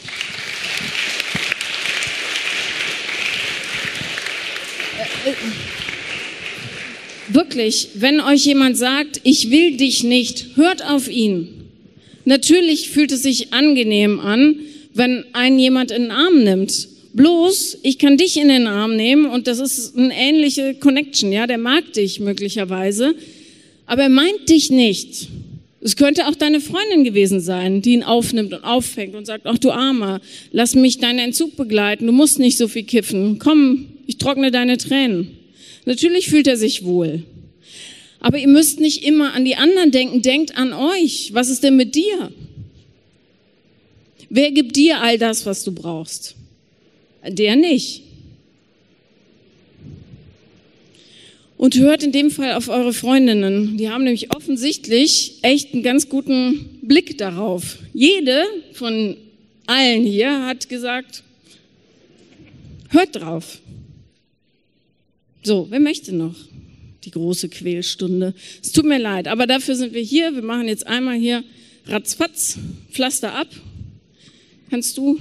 B: Äh, äh, wirklich, wenn euch jemand sagt, ich will dich nicht, hört auf ihn. Natürlich fühlt es sich angenehm an, wenn ein jemand in den Arm nimmt. Bloß, ich kann dich in den Arm nehmen und das ist eine ähnliche Connection, ja, der mag dich möglicherweise, aber er meint dich nicht. Es könnte auch deine Freundin gewesen sein, die ihn aufnimmt und auffängt und sagt, ach du Armer, lass mich deinen Entzug begleiten, du musst nicht so viel kiffen, komm, ich trockne deine Tränen. Natürlich fühlt er sich wohl. Aber ihr müsst nicht immer an die anderen denken, denkt an euch. Was ist denn mit dir? Wer gibt dir all das, was du brauchst? Der nicht. Und hört in dem Fall auf eure Freundinnen. Die haben nämlich offensichtlich echt einen ganz guten Blick darauf. Jede von allen hier hat gesagt, hört drauf. So, wer möchte noch? Die große Quälstunde. Es tut mir leid, aber dafür sind wir hier. Wir machen jetzt einmal hier ratzfatz, Pflaster ab. Kannst du?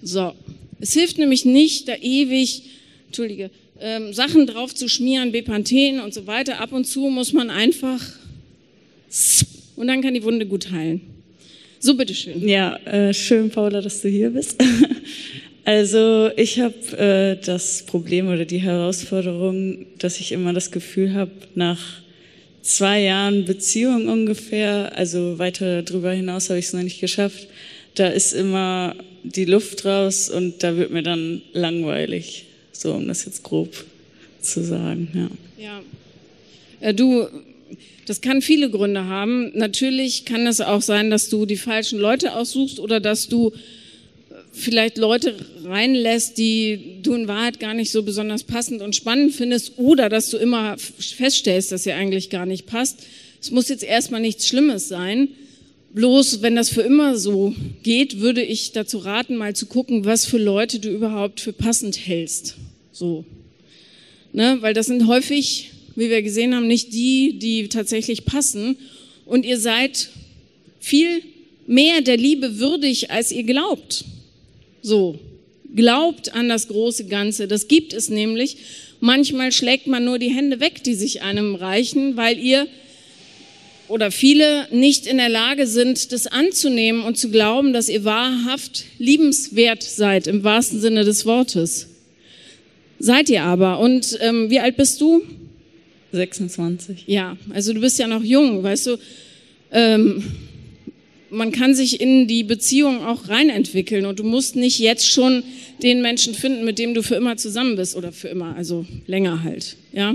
B: So. Es hilft nämlich nicht, da ewig, entschuldige, ähm, Sachen drauf zu schmieren, Bepanthen und so weiter. Ab und zu muss man einfach und dann kann die Wunde gut heilen. So, bitteschön.
K: Ja, äh, schön, Paula, dass du hier bist. (laughs) Also ich habe äh, das Problem oder die Herausforderung, dass ich immer das Gefühl habe, nach zwei Jahren Beziehung ungefähr, also weiter darüber hinaus habe ich es noch nicht geschafft, da ist immer die Luft raus und da wird mir dann langweilig, so um das jetzt grob zu sagen. Ja.
B: ja. Äh, du, das kann viele Gründe haben. Natürlich kann es auch sein, dass du die falschen Leute aussuchst oder dass du vielleicht Leute reinlässt, die du in Wahrheit gar nicht so besonders passend und spannend findest oder dass du immer feststellst, dass ihr eigentlich gar nicht passt. Es muss jetzt erstmal nichts Schlimmes sein. Bloß, wenn das für immer so geht, würde ich dazu raten, mal zu gucken, was für Leute du überhaupt für passend hältst. So. Ne? Weil das sind häufig, wie wir gesehen haben, nicht die, die tatsächlich passen. Und ihr seid viel mehr der Liebe würdig, als ihr glaubt. So, glaubt an das große Ganze. Das gibt es nämlich. Manchmal schlägt man nur die Hände weg, die sich einem reichen, weil ihr oder viele nicht in der Lage sind, das anzunehmen und zu glauben, dass ihr wahrhaft liebenswert seid, im wahrsten Sinne des Wortes. Seid ihr aber. Und ähm, wie alt bist du?
K: 26.
B: Ja, also du bist ja noch jung, weißt du. Ähm, man kann sich in die Beziehung auch reinentwickeln und du musst nicht jetzt schon den Menschen finden, mit dem du für immer zusammen bist oder für immer, also länger halt, ja.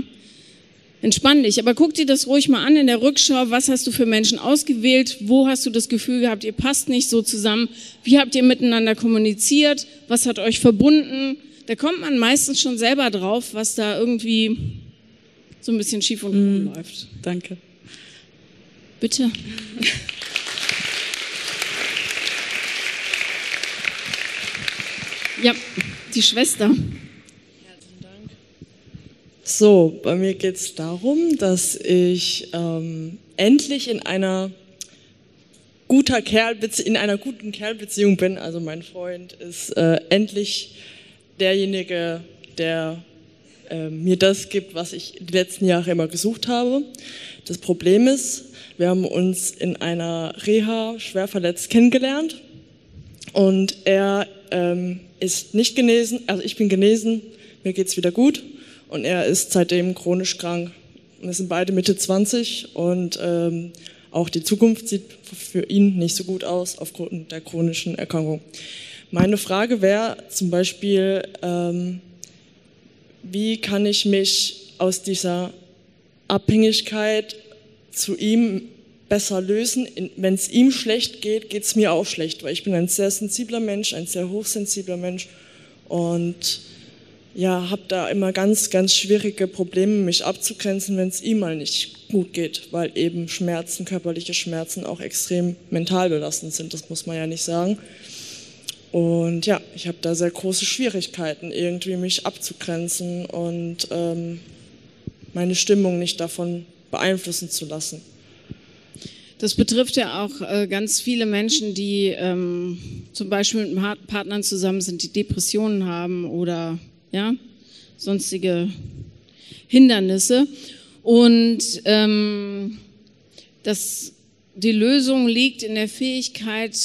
B: Entspann dich, aber guck dir das ruhig mal an in der Rückschau. Was hast du für Menschen ausgewählt? Wo hast du das Gefühl gehabt, ihr passt nicht so zusammen? Wie habt ihr miteinander kommuniziert? Was hat euch verbunden? Da kommt man meistens schon selber drauf, was da irgendwie so ein bisschen schief und krumm mm, läuft.
K: Danke.
B: Bitte. (laughs) Ja, die Schwester. Herzlichen
L: Dank. So, bei mir geht es darum, dass ich ähm, endlich in einer guter Kerl in einer guten Kerlbeziehung bin. Also mein Freund ist äh, endlich derjenige, der äh, mir das gibt, was ich die letzten Jahre immer gesucht habe. Das Problem ist, wir haben uns in einer Reha schwer verletzt kennengelernt und er ähm, ist nicht genesen, also ich bin genesen, mir geht's wieder gut und er ist seitdem chronisch krank. Wir sind beide Mitte 20 und ähm, auch die Zukunft sieht für ihn nicht so gut aus aufgrund der chronischen Erkrankung. Meine Frage wäre zum Beispiel, ähm, wie kann ich mich aus dieser Abhängigkeit zu ihm besser lösen. Wenn es ihm schlecht geht, geht es mir auch schlecht, weil ich bin ein sehr sensibler Mensch, ein sehr hochsensibler Mensch und ja, habe da immer ganz, ganz schwierige Probleme, mich abzugrenzen, wenn es ihm mal nicht gut geht, weil eben Schmerzen, körperliche Schmerzen auch extrem mental belastend sind, das muss man ja nicht sagen. Und ja, ich habe da sehr große Schwierigkeiten, irgendwie mich abzugrenzen und ähm, meine Stimmung nicht davon beeinflussen zu lassen.
B: Das betrifft ja auch äh, ganz viele Menschen, die ähm, zum Beispiel mit Partnern zusammen sind, die Depressionen haben oder ja, sonstige Hindernisse. Und ähm, das, die Lösung liegt in der Fähigkeit,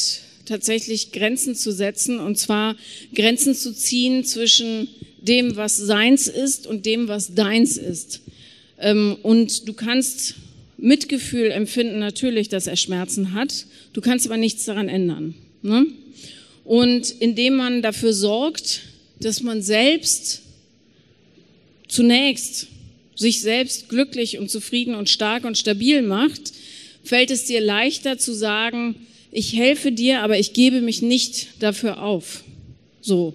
B: tatsächlich Grenzen zu setzen, und zwar Grenzen zu ziehen zwischen dem, was seins ist und dem, was deins ist. Ähm, und du kannst Mitgefühl empfinden natürlich, dass er Schmerzen hat. Du kannst aber nichts daran ändern. Ne? Und indem man dafür sorgt, dass man selbst zunächst sich selbst glücklich und zufrieden und stark und stabil macht, fällt es dir leichter zu sagen, ich helfe dir, aber ich gebe mich nicht dafür auf. So.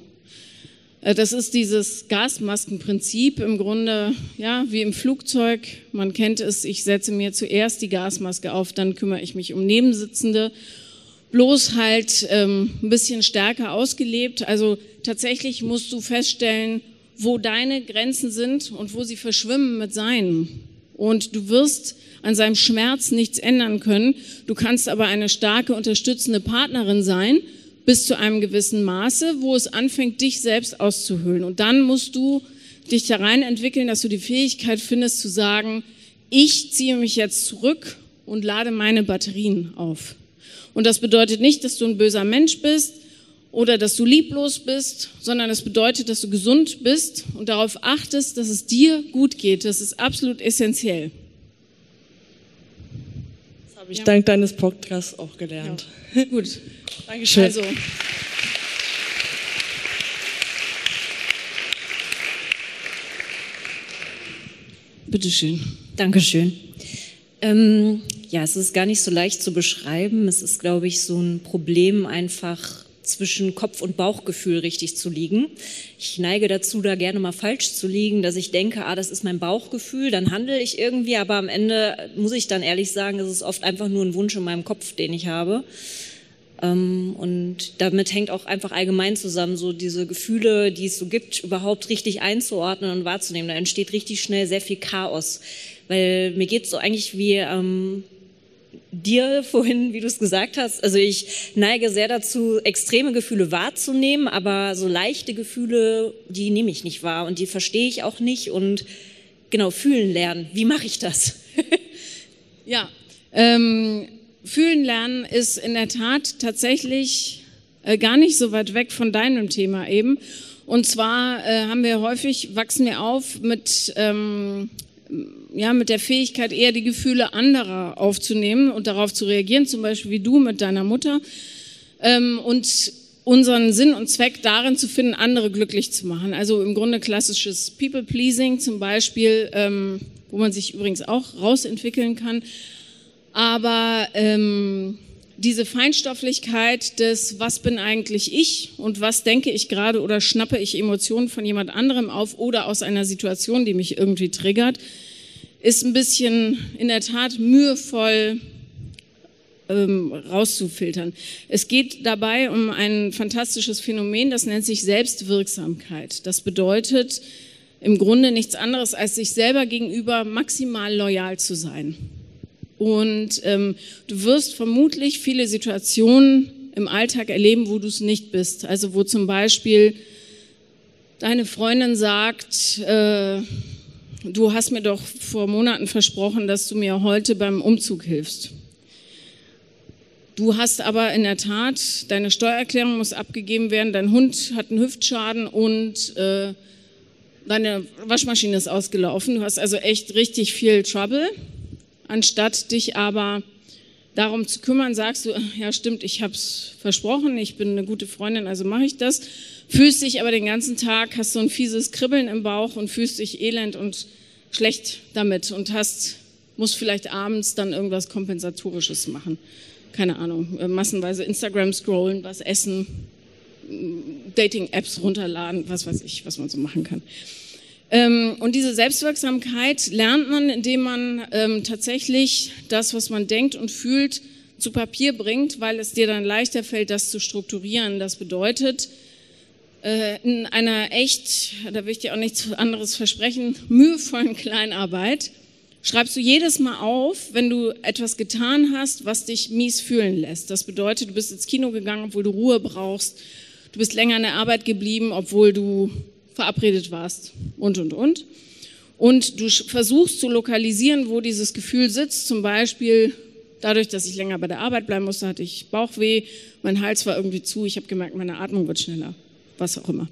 B: Äh, das ist dieses Gasmaskenprinzip im Grunde, ja, wie im Flugzeug. Man kennt es, ich setze mir zuerst die Gasmaske auf, dann kümmere ich mich um Nebensitzende. Bloß halt ähm, ein bisschen stärker ausgelebt. Also tatsächlich musst du feststellen, wo deine Grenzen sind und wo sie verschwimmen mit seinen. Und du wirst an seinem Schmerz nichts ändern können. Du kannst aber eine starke, unterstützende Partnerin sein bis zu einem gewissen Maße, wo es anfängt, dich selbst auszuhöhlen. Und dann musst du dich da rein entwickeln, dass du die Fähigkeit findest zu sagen, ich ziehe mich jetzt zurück und lade meine Batterien auf. Und das bedeutet nicht, dass du ein böser Mensch bist oder dass du lieblos bist, sondern es bedeutet, dass du gesund bist und darauf achtest, dass es dir gut geht. Das ist absolut essentiell.
L: Das habe ich ja. dank deines Podcasts auch gelernt.
B: Ja. Gut.
L: Dankeschön.
B: Also. Bitteschön.
M: Dankeschön. Ähm, ja, es ist gar nicht so leicht zu beschreiben. Es ist, glaube ich, so ein Problem einfach zwischen Kopf- und Bauchgefühl richtig zu liegen. Ich neige dazu, da gerne mal falsch zu liegen, dass ich denke, ah, das ist mein Bauchgefühl, dann handle ich irgendwie, aber am Ende muss ich dann ehrlich sagen, es ist oft einfach nur ein Wunsch in meinem Kopf, den ich habe. Ähm, und damit hängt auch einfach allgemein zusammen, so diese Gefühle, die es so gibt, überhaupt richtig einzuordnen und wahrzunehmen. Da entsteht richtig schnell sehr viel Chaos. Weil mir geht es so eigentlich wie ähm, dir vorhin, wie du es gesagt hast. Also ich neige sehr dazu, extreme Gefühle wahrzunehmen, aber so leichte Gefühle, die nehme ich nicht wahr und die verstehe ich auch nicht. Und genau, fühlen lernen. Wie mache ich das? (laughs)
B: ja, ähm, Fühlen lernen ist in der Tat tatsächlich äh, gar nicht so weit weg von deinem Thema eben. Und zwar äh, haben wir häufig, wachsen wir auf mit, ähm, ja, mit der Fähigkeit, eher die Gefühle anderer aufzunehmen und darauf zu reagieren, zum Beispiel wie du mit deiner Mutter. Ähm, und unseren Sinn und Zweck darin zu finden, andere glücklich zu machen. Also im Grunde klassisches People-Pleasing zum Beispiel, ähm, wo man sich übrigens auch rausentwickeln kann. Aber ähm, diese Feinstofflichkeit des, was bin eigentlich ich und was denke ich gerade oder schnappe ich Emotionen von jemand anderem auf oder aus einer Situation, die mich irgendwie triggert, ist ein bisschen in der Tat mühevoll ähm, rauszufiltern. Es geht dabei um ein fantastisches Phänomen, das nennt sich Selbstwirksamkeit. Das bedeutet im Grunde nichts anderes, als sich selber gegenüber maximal loyal zu sein. Und ähm, du wirst vermutlich viele Situationen im Alltag erleben, wo du es nicht bist. Also wo zum Beispiel deine Freundin sagt, äh, du hast mir doch vor Monaten versprochen, dass du mir heute beim Umzug hilfst. Du hast aber in der Tat, deine Steuererklärung muss abgegeben werden, dein Hund hat einen Hüftschaden und äh, deine Waschmaschine ist ausgelaufen. Du hast also echt richtig viel Trouble. Anstatt dich aber darum zu kümmern, sagst du, ja stimmt, ich habe es versprochen, ich bin eine gute Freundin, also mache ich das. Fühlst dich aber den ganzen Tag, hast so ein fieses Kribbeln im Bauch und fühlst dich elend und schlecht damit und hast, musst vielleicht abends dann irgendwas Kompensatorisches machen. Keine Ahnung, äh, massenweise Instagram scrollen, was essen, Dating-Apps runterladen, was weiß ich, was man so machen kann. Ähm, und diese Selbstwirksamkeit lernt man, indem man ähm, tatsächlich das, was man denkt und fühlt, zu Papier bringt, weil es dir dann leichter fällt, das zu strukturieren. Das bedeutet, äh, in einer echt, da will ich dir auch nichts anderes versprechen, (laughs) mühevollen Kleinarbeit, schreibst du jedes Mal auf, wenn du etwas getan hast, was dich mies fühlen lässt. Das bedeutet, du bist ins Kino gegangen, obwohl du Ruhe brauchst. Du bist länger in der Arbeit geblieben, obwohl du verabredet warst und, und, und. Und du versuchst zu lokalisieren, wo dieses Gefühl sitzt. Zum Beispiel dadurch, dass ich länger bei der Arbeit bleiben musste, hatte ich Bauchweh, mein Hals war irgendwie zu, ich habe gemerkt, meine Atmung wird schneller, was auch immer.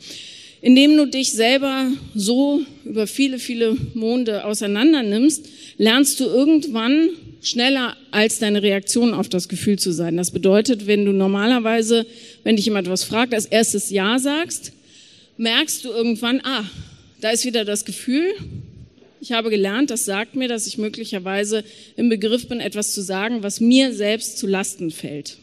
B: Indem du dich selber so über viele, viele Monde auseinander nimmst, lernst du irgendwann schneller als deine Reaktion auf das Gefühl zu sein. Das bedeutet, wenn du normalerweise, wenn dich jemand was fragt, als erstes Ja sagst, merkst du irgendwann, ah, da ist wieder das Gefühl. Ich habe gelernt, das sagt mir, dass ich möglicherweise im Begriff bin, etwas zu sagen, was mir selbst zu Lasten fällt.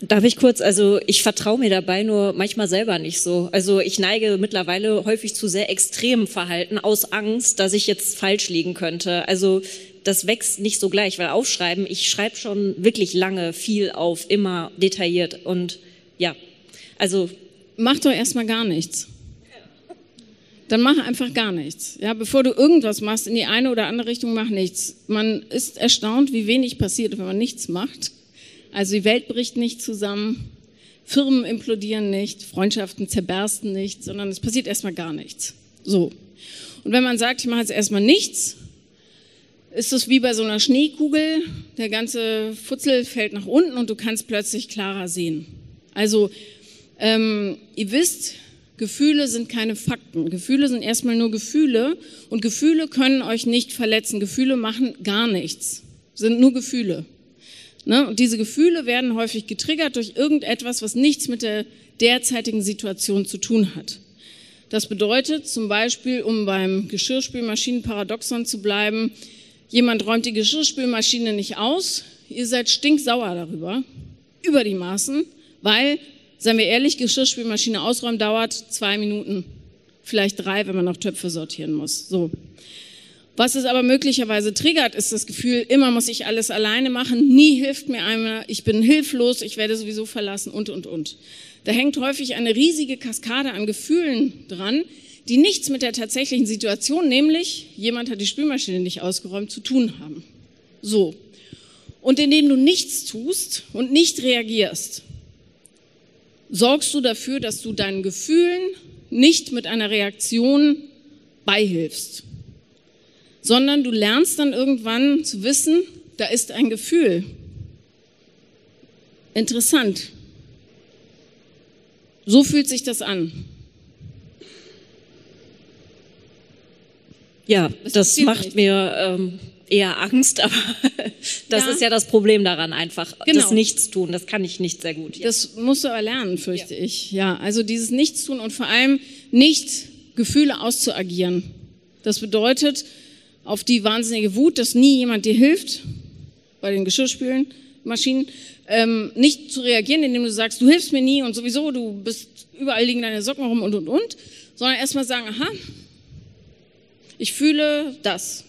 M: Darf ich kurz, also ich vertraue mir dabei nur manchmal selber nicht so. Also ich neige mittlerweile häufig zu sehr extremem Verhalten aus Angst, dass ich jetzt falsch liegen könnte. Also das wächst nicht so gleich, weil aufschreiben, ich schreibe schon wirklich lange viel auf, immer detailliert und ja, also.
B: Mach doch erstmal gar nichts. Dann mach einfach gar nichts. Ja, bevor du irgendwas machst in die eine oder andere Richtung, mach nichts. Man ist erstaunt, wie wenig passiert, wenn man nichts macht. Also die Welt bricht nicht zusammen, Firmen implodieren nicht, Freundschaften zerbersten nicht, sondern es passiert erstmal gar nichts. So. Und wenn man sagt, ich mache jetzt erstmal nichts, ist es wie bei so einer Schneekugel, der ganze Futzel fällt nach unten und du kannst plötzlich klarer sehen. Also ähm, ihr wisst, Gefühle sind keine Fakten. Gefühle sind erstmal nur Gefühle und Gefühle können euch nicht verletzen. Gefühle machen gar nichts, sind nur Gefühle. Ne? Und diese Gefühle werden häufig getriggert durch irgendetwas, was nichts mit der derzeitigen Situation zu tun hat. Das bedeutet zum Beispiel, um beim Geschirrspülmaschinenparadoxon zu bleiben, jemand räumt die Geschirrspülmaschine nicht aus, ihr seid stinksauer darüber, über die Maßen, weil, seien wir ehrlich, Geschirrspülmaschine ausräumen dauert zwei Minuten, vielleicht drei, wenn man noch Töpfe sortieren muss. So. Was es aber möglicherweise triggert, ist das Gefühl, immer muss ich alles alleine machen, nie hilft mir einer, ich bin hilflos, ich werde sowieso verlassen und, und, und. Da hängt häufig eine riesige Kaskade an Gefühlen dran, die nichts mit der tatsächlichen Situation, nämlich jemand hat die Spülmaschine nicht ausgeräumt, zu tun haben. So. Und indem du nichts tust und nicht reagierst, sorgst du dafür, dass du deinen Gefühlen nicht mit einer Reaktion beihilfst sondern du lernst dann irgendwann zu wissen, da ist ein Gefühl. Interessant. So fühlt sich das an.
M: Ja, das, macht mir ähm, eher Angst, (laughs) aber das ja. ist ja das Problem daran einfach. Genau. Das Nichtstun, das kann ich nicht sehr gut.
B: Ja. Das musst du aber lernen, fürchte ja. ich. Ja, also dieses Nichtstun und vor allem nicht Gefühle auszuagieren. Das bedeutet, auf die wahnsinnige Wut, dass nie jemand dir hilft, bei den Geschirrspülen, Maschinen, ähm, nicht zu reagieren, indem du sagst, du hilfst mir nie und sowieso, du bist, überall liegen deine Socken rum und, und, und, sondern erstmal sagen, aha, ich fühle das.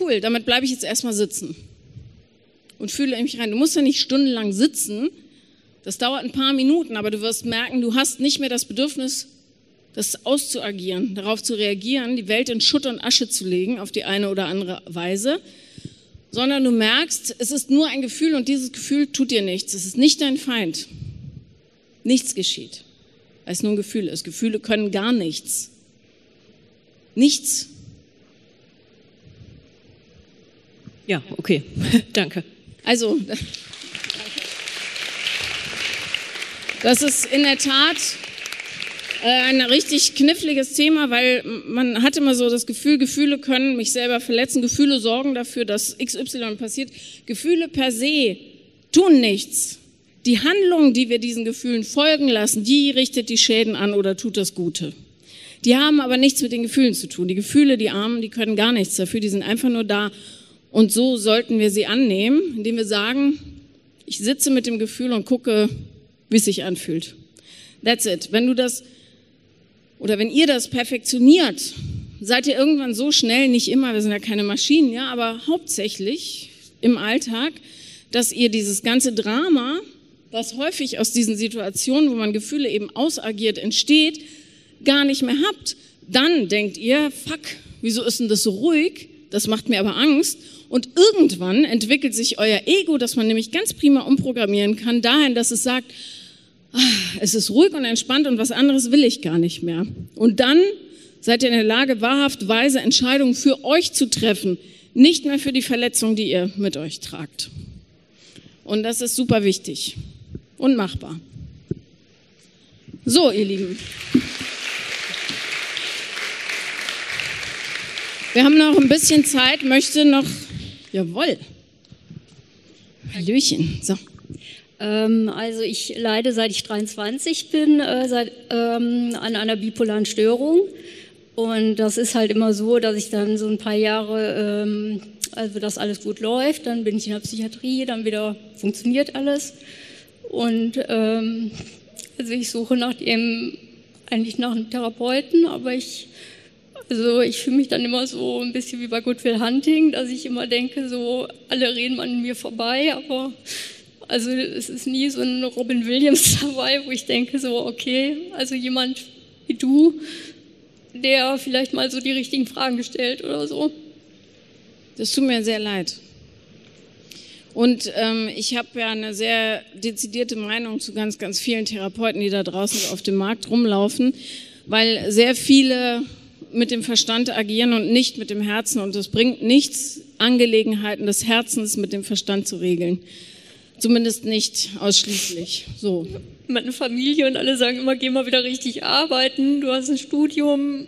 B: Cool, damit bleibe ich jetzt erstmal sitzen und fühle mich rein. Du musst ja nicht stundenlang sitzen, das dauert ein paar Minuten, aber du wirst merken, du hast nicht mehr das Bedürfnis, das auszuagieren, darauf zu reagieren, die Welt in Schutt und Asche zu legen auf die eine oder andere Weise, sondern du merkst, es ist nur ein Gefühl und dieses Gefühl tut dir nichts. Es ist nicht dein Feind. Nichts geschieht, weil es nur ein Gefühl ist. Gefühle können gar nichts. Nichts.
M: Ja, okay. (laughs) Danke.
B: Also, das ist in der Tat äh, ein richtig kniffliges Thema, weil man hat immer so das Gefühl, Gefühle können mich selber verletzen, Gefühle sorgen dafür, dass XY passiert. Gefühle per se tun nichts. Die Handlung, die wir diesen Gefühlen folgen lassen, die richtet die Schäden an oder tut das Gute. Die haben aber nichts mit den Gefühlen zu tun. Die Gefühle, die Armen, die können gar nichts dafür, die sind einfach nur da. Und so sollten wir sie annehmen, indem wir sagen, ich sitze mit dem Gefühl und gucke, wie es sich anfühlt. That's it. Wenn du das oder wenn ihr das perfektioniert, seid ihr irgendwann so schnell, nicht immer, wir sind ja keine Maschinen, ja, aber hauptsächlich im Alltag, dass ihr dieses ganze Drama, was häufig aus diesen Situationen, wo man Gefühle eben ausagiert, entsteht, gar nicht mehr habt. Dann denkt ihr, fuck, wieso ist denn das so ruhig? Das macht mir aber Angst. Und irgendwann entwickelt sich euer Ego, das man nämlich ganz prima umprogrammieren kann, dahin, dass es sagt, ah, es ist ruhig und entspannt und was anderes will ich gar nicht mehr. Und dann seid ihr in der Lage, wahrhaft weise Entscheidungen für euch zu treffen, nicht mehr für die Verletzung, die ihr mit euch tragt. Und das ist super wichtig und machbar. So, ihr Lieben. Wir haben noch ein bisschen Zeit, möchte noch, jawohl, Hallöchen, so.
N: Ähm, also ich leide seit ich 23 bin äh, seit, ähm, an einer bipolaren Störung. Und das ist halt immer so, dass ich dann so ein paar Jahre, ähm, also das alles gut läuft, dann bin ich in der Psychiatrie, dann wieder funktioniert alles. Und ähm, also ich suche nach dem eigentlich nach einem Therapeuten, aber ich also ich fühle mich dann immer so ein bisschen wie bei Good Will Hunting, dass ich immer denke, so alle reden an mir vorbei, aber also es ist nie so ein Robin Williams (laughs) dabei, wo ich denke so, okay, also jemand wie du, der vielleicht mal so die richtigen Fragen stellt oder so.
B: Das tut mir sehr leid. Und ähm, ich habe ja eine sehr dezidierte Meinung zu ganz, ganz vielen Therapeuten, die da draußen auf dem Markt rumlaufen, weil sehr viele mit dem Verstand agieren und nicht mit dem Herzen. Und es bringt nichts, Angelegenheiten des Herzens mit dem Verstand zu regeln. Zumindest nicht ausschließlich. So.
N: Meine Familie und alle sagen immer, geh mal wieder richtig arbeiten. Du hast ein Studium.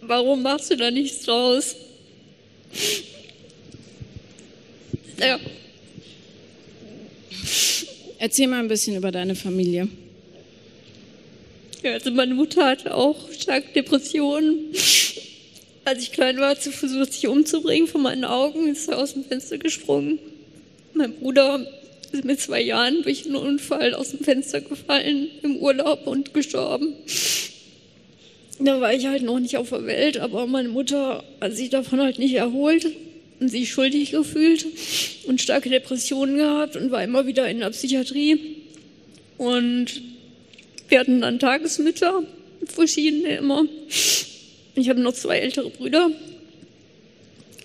N: Warum machst du da nichts draus?
B: Ja. Erzähl mal ein bisschen über deine Familie.
N: Also meine Mutter hatte auch stark Depressionen. Als ich klein war, hat sie versucht, sich umzubringen von meinen Augen, ist aus dem Fenster gesprungen. Mein Bruder ist mit zwei Jahren durch einen Unfall aus dem Fenster gefallen im Urlaub und gestorben. Da war ich halt noch nicht auf der Welt, aber meine Mutter hat sich davon halt nicht erholt und sich schuldig gefühlt und starke Depressionen gehabt und war immer wieder in der Psychiatrie. Und wir hatten dann Tagesmütter, verschiedene immer. Ich habe noch zwei ältere Brüder.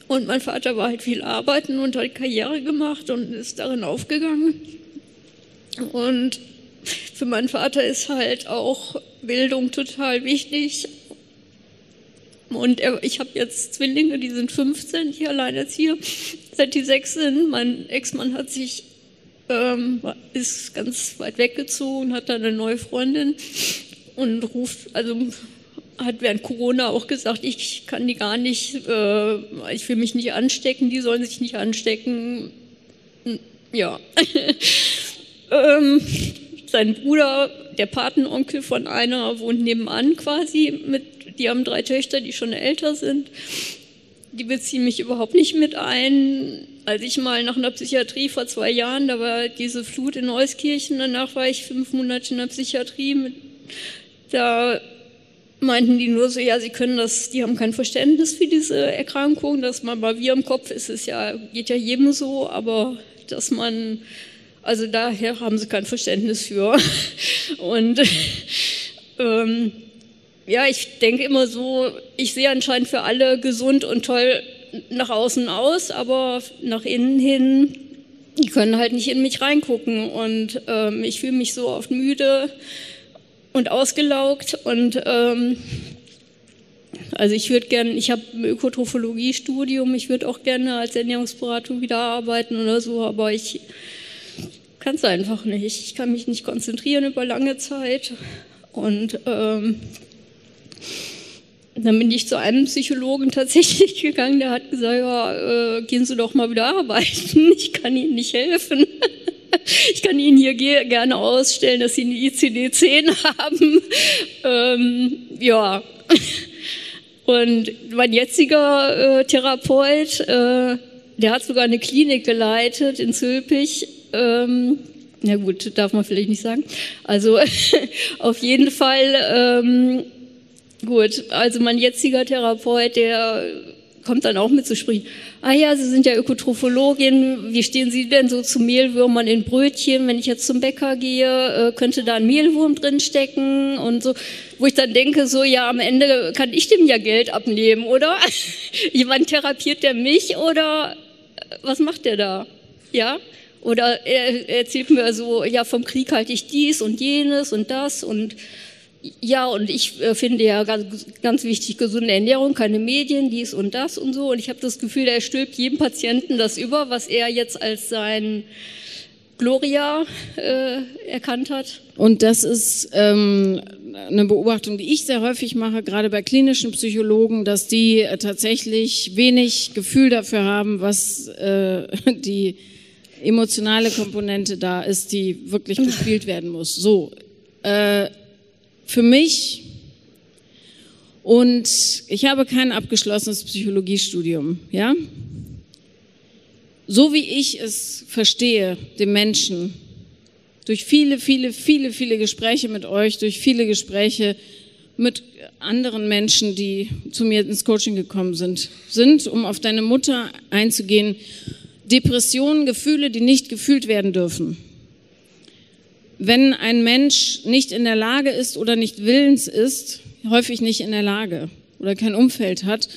N: Und mein Vater war halt viel arbeiten und hat Karriere gemacht und ist darin aufgegangen. Und für meinen Vater ist halt auch Bildung total wichtig. Und er, ich habe jetzt Zwillinge, die sind 15, ich allein jetzt hier, seit die sechs sind. Mein Ex-Mann hat sich ähm, ist ganz weit weggezogen, hat da eine neue Freundin und ruft, also hat während Corona auch gesagt, ich kann die gar nicht, äh, ich will mich nicht anstecken, die sollen sich nicht anstecken. Ja. (laughs) ähm, sein Bruder, der Patenonkel von einer, wohnt nebenan quasi. Mit, die haben drei Töchter, die schon älter sind. Die beziehen mich überhaupt nicht mit ein. Als ich mal nach einer Psychiatrie vor zwei Jahren, da war diese Flut in Euskirchen, danach war ich fünf Monate in der Psychiatrie. Mit, da meinten die nur so, ja, sie können das, die haben kein Verständnis für diese Erkrankung, dass man bei wir im Kopf ist es ja, geht ja jedem so, aber dass man, also daher haben sie kein Verständnis für. (laughs) Und ähm, ja, ich denke immer so, ich sehe anscheinend für alle gesund und toll nach außen aus, aber nach innen hin, die können halt nicht in mich reingucken. Und ähm, ich fühle mich so oft müde und ausgelaugt. Und ähm, also ich würde gerne, ich habe ein Ökotrophologie-Studium, ich würde auch gerne als Ernährungsberatung wieder arbeiten oder so, aber ich kann es einfach nicht. Ich kann mich nicht konzentrieren über lange Zeit. Und ähm, dann bin ich zu einem Psychologen tatsächlich (laughs) gegangen, der hat gesagt, ja, äh, gehen Sie doch mal wieder arbeiten, (laughs) ich kann Ihnen nicht helfen. (laughs) Ich kann Ihnen hier gerne ausstellen, dass Sie eine ICD-10 haben. Ähm, ja. Und mein jetziger äh, Therapeut, äh, der hat sogar eine Klinik geleitet in Zülpich. Ähm, na gut, darf man vielleicht nicht sagen. Also auf jeden Fall ähm, Gut, also mein jetziger Therapeut, der kommt dann auch mit zu sprechen. Ah ja, Sie sind ja Ökotrophologin. Wie stehen Sie denn so zu Mehlwürmern in Brötchen? Wenn ich jetzt zum Bäcker gehe, äh, könnte da ein Mehlwurm drin stecken und so. Wo ich dann denke, so ja, am Ende kann ich dem ja Geld abnehmen, oder? (laughs) Jemand therapiert der mich oder äh, was macht der da? Ja? Oder er erzählt mir so, ja, vom Krieg halte ich dies und jenes und das und ja, und ich äh, finde ja ganz, ganz wichtig gesunde Ernährung, keine Medien, dies und das und so. Und ich habe das Gefühl, er stülpt jedem Patienten das über, was er jetzt als sein Gloria äh, erkannt hat.
B: Und das ist ähm, eine Beobachtung, die ich sehr häufig mache, gerade bei klinischen Psychologen, dass die äh, tatsächlich wenig Gefühl dafür haben, was äh, (laughs) die emotionale Komponente da ist, die wirklich bespielt werden muss. So, äh, für mich und ich habe kein abgeschlossenes Psychologiestudium, ja? So wie ich es verstehe, dem Menschen, durch viele, viele, viele, viele Gespräche mit euch, durch viele Gespräche mit anderen Menschen, die zu mir ins Coaching gekommen sind, sind, um auf deine Mutter einzugehen, Depressionen, Gefühle, die nicht gefühlt werden dürfen wenn ein Mensch nicht in der Lage ist oder nicht willens ist, häufig nicht in der Lage oder kein Umfeld hat,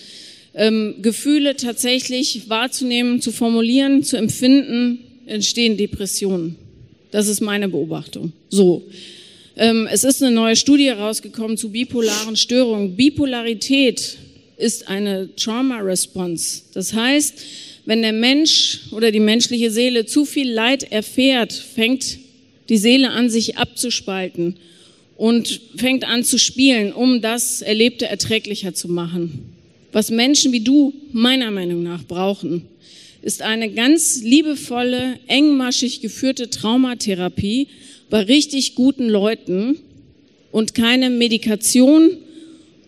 B: ähm, Gefühle tatsächlich wahrzunehmen, zu formulieren, zu empfinden, entstehen Depressionen. Das ist meine Beobachtung. So. Ähm, es ist eine neue Studie rausgekommen zu bipolaren Störungen. Bipolarität ist eine Trauma Response. Das heißt, wenn der Mensch oder die menschliche Seele zu viel Leid erfährt, fängt die Seele an sich abzuspalten und fängt an zu spielen, um das Erlebte erträglicher zu machen. Was Menschen wie du meiner Meinung nach brauchen, ist eine ganz liebevolle, engmaschig geführte Traumatherapie bei richtig guten Leuten und keine Medikation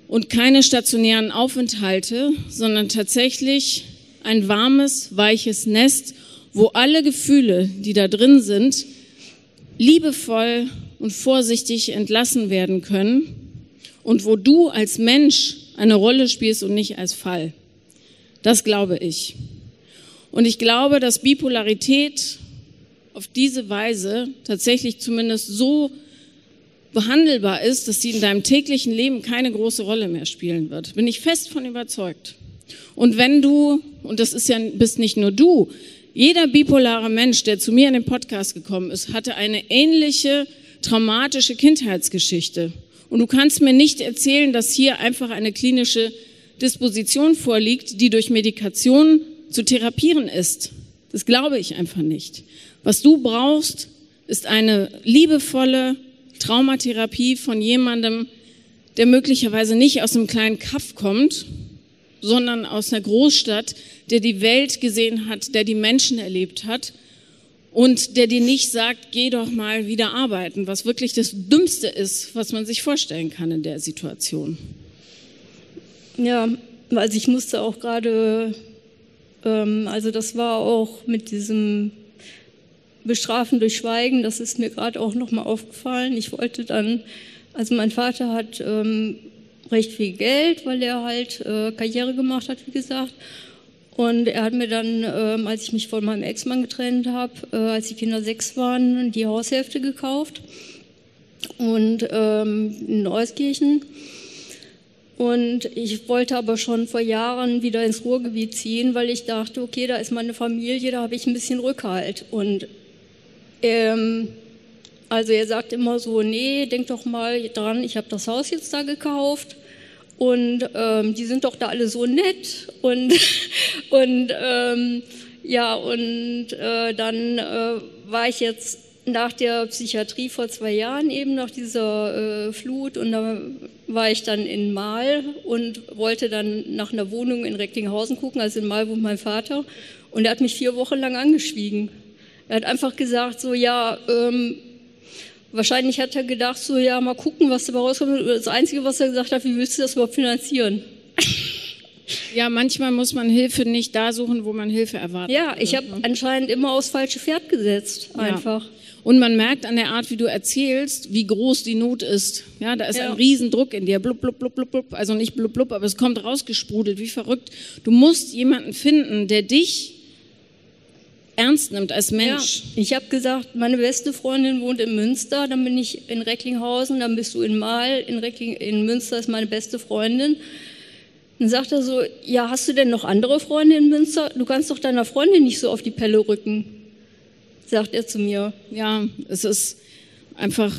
B: und keine stationären Aufenthalte, sondern tatsächlich ein warmes, weiches Nest, wo alle Gefühle, die da drin sind, liebevoll und vorsichtig entlassen werden können und wo du als Mensch eine Rolle spielst und nicht als Fall. Das glaube ich. Und ich glaube, dass Bipolarität auf diese Weise tatsächlich zumindest so behandelbar ist, dass sie in deinem täglichen Leben keine große Rolle mehr spielen wird. Bin ich fest von überzeugt. Und wenn du, und das ist ja, bist nicht nur du, jeder bipolare Mensch, der zu mir in den Podcast gekommen ist, hatte eine ähnliche traumatische Kindheitsgeschichte. Und du kannst mir nicht erzählen, dass hier einfach eine klinische Disposition vorliegt, die durch Medikation zu therapieren ist. Das glaube ich einfach nicht. Was du brauchst, ist eine liebevolle Traumatherapie von jemandem, der möglicherweise nicht aus einem kleinen Kaff kommt, sondern aus einer Großstadt, der die Welt gesehen hat, der die Menschen erlebt hat und der dir nicht sagt, geh doch mal wieder arbeiten, was wirklich das Dümmste ist, was man sich vorstellen kann in der Situation.
N: Ja, also ich musste auch gerade, ähm, also das war auch mit diesem Bestrafen durch Schweigen, das ist mir gerade auch nochmal aufgefallen. Ich wollte dann, also mein Vater hat ähm, recht viel Geld, weil er halt äh, Karriere gemacht hat, wie gesagt. Und er hat mir dann, ähm, als ich mich von meinem Ex-Mann getrennt habe, äh, als die Kinder sechs waren, die Haushälfte gekauft und ähm, in Euskirchen. Und ich wollte aber schon vor Jahren wieder ins Ruhrgebiet ziehen, weil ich dachte, okay, da ist meine Familie, da habe ich ein bisschen Rückhalt. Und ähm, also er sagt immer so, nee, denk doch mal dran, ich habe das Haus jetzt da gekauft. Und ähm, die sind doch da alle so nett. Und, (laughs) und ähm, ja, und äh, dann äh, war ich jetzt nach der Psychiatrie vor zwei Jahren eben nach dieser äh, Flut. Und da war ich dann in Mahl und wollte dann nach einer Wohnung in Recklinghausen gucken, also in Mahl wohnt mein Vater. Und er hat mich vier Wochen lang angeschwiegen. Er hat einfach gesagt so, ja, ähm, Wahrscheinlich hat er gedacht, so ja, mal gucken, was dabei rauskommt. Das Einzige, was er gesagt hat, wie willst du das überhaupt finanzieren? (laughs)
B: Ja, manchmal muss man Hilfe nicht da suchen, wo man Hilfe erwartet.
N: Ja, ich habe anscheinend immer aufs falsche Pferd gesetzt, einfach.
B: Ja. Und man merkt an der Art, wie du erzählst, wie groß die Not ist. Ja, da ist
N: Ja.
B: ein Riesendruck in dir. Blub, blub, blub, blub, blub. Also nicht blub, blub, aber es kommt rausgesprudelt, wie verrückt. Du musst jemanden finden, der dich ernst nimmt als Mensch.
N: Ja, ich habe gesagt, meine beste Freundin wohnt in Münster, dann bin ich in Recklinghausen, dann bist du in Mahl, in, Reckling, in Münster ist meine beste Freundin. Dann sagt er so, ja, hast du denn noch andere Freunde in Münster? Du kannst doch deiner Freundin nicht so auf die Pelle rücken, sagt er zu mir.
B: Ja, es ist einfach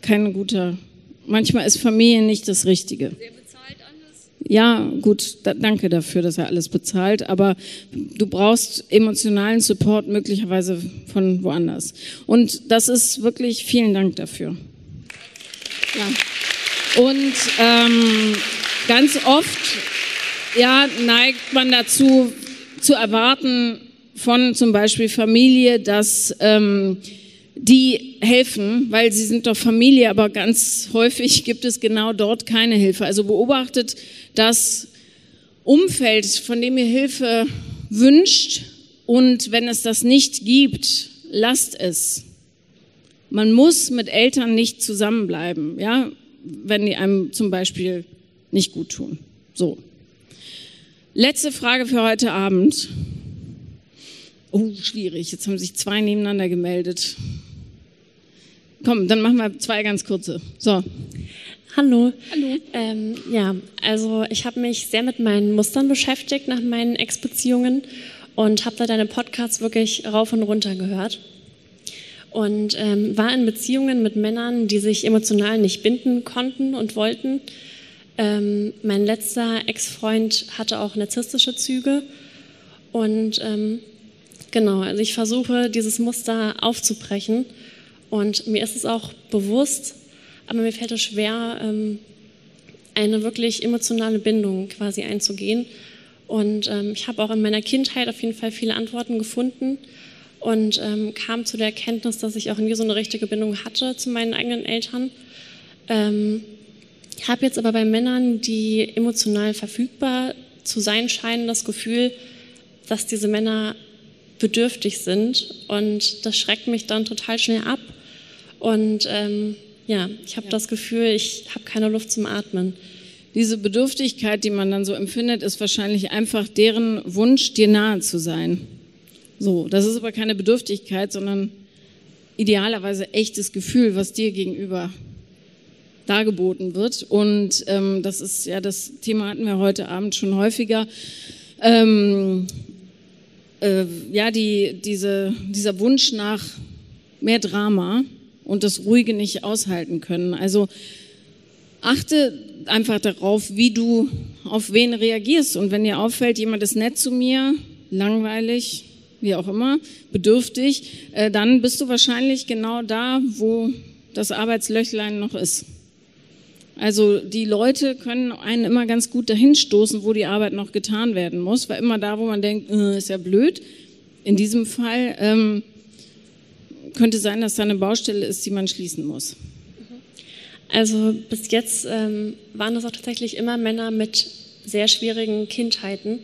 B: kein guter. Manchmal ist Familie nicht das Richtige. Ja, gut, da, danke dafür, dass er alles bezahlt, aber du brauchst emotionalen Support möglicherweise von woanders. Und das ist wirklich, vielen Dank dafür. Ja. Und ähm, ganz oft ja, neigt man dazu, zu erwarten von zum Beispiel Familie, dass ähm, die helfen, weil sie sind doch Familie, aber ganz häufig gibt es genau dort keine Hilfe. Also beobachtet das Umfeld, von dem ihr Hilfe wünscht und wenn es das nicht gibt, lasst es. Man muss mit Eltern nicht zusammenbleiben, ja, wenn die einem zum Beispiel nicht gut tun. So. Letzte Frage für heute Abend. Oh, schwierig. Jetzt haben sich zwei nebeneinander gemeldet. Komm, dann machen wir zwei ganz kurze. So.
O: Hallo. Hallo. Ähm, ja, also ich habe mich sehr mit meinen Mustern beschäftigt nach meinen Ex-Beziehungen und habe da deine Podcasts wirklich rauf und runter gehört. Und ähm, war in Beziehungen mit Männern, die sich emotional nicht binden konnten und wollten. Ähm, mein letzter Ex-Freund hatte auch narzisstische Züge. Und ähm, genau, also ich versuche, dieses Muster aufzubrechen. Und mir ist es auch bewusst, aber mir fällt es schwer, ähm, eine wirklich emotionale Bindung quasi einzugehen. Und ähm, ich habe auch in meiner Kindheit auf jeden Fall viele Antworten gefunden und ähm, kam zu der Erkenntnis, dass ich auch nie so eine richtige Bindung hatte zu meinen eigenen Eltern. Ähm, habe jetzt aber bei Männern, die emotional verfügbar zu sein scheinen, das Gefühl, dass diese Männer bedürftig sind und das schreckt mich dann total schnell ab. Und ähm, ja, ich habe das Gefühl, ich habe keine Luft zum Atmen.
B: Diese Bedürftigkeit, die man dann so empfindet, ist wahrscheinlich einfach deren Wunsch, dir nahe zu sein. So, das ist aber keine Bedürftigkeit, sondern idealerweise echtes Gefühl, was dir gegenüber dargeboten wird. Und ähm, das ist ja das Thema hatten wir heute Abend schon häufiger. Ähm, äh, ja, die, diese, dieser Wunsch nach mehr Drama und das Ruhige nicht aushalten können. Also achte einfach darauf, wie du auf wen reagierst. Und wenn dir auffällt, jemand ist nett zu mir, langweilig, wie auch immer, bedürftig, äh, dann bist du wahrscheinlich genau da, wo das Arbeitslöchlein noch ist. Also die Leute können einen immer ganz gut dahin stoßen, wo die Arbeit noch getan werden muss, weil immer da, wo man denkt, äh, ist ja blöd. In diesem Fall ähm, könnte sein, dass da eine Baustelle ist, die man schließen muss.
O: Also bis jetzt ähm, waren es auch tatsächlich immer Männer mit sehr schwierigen Kindheiten.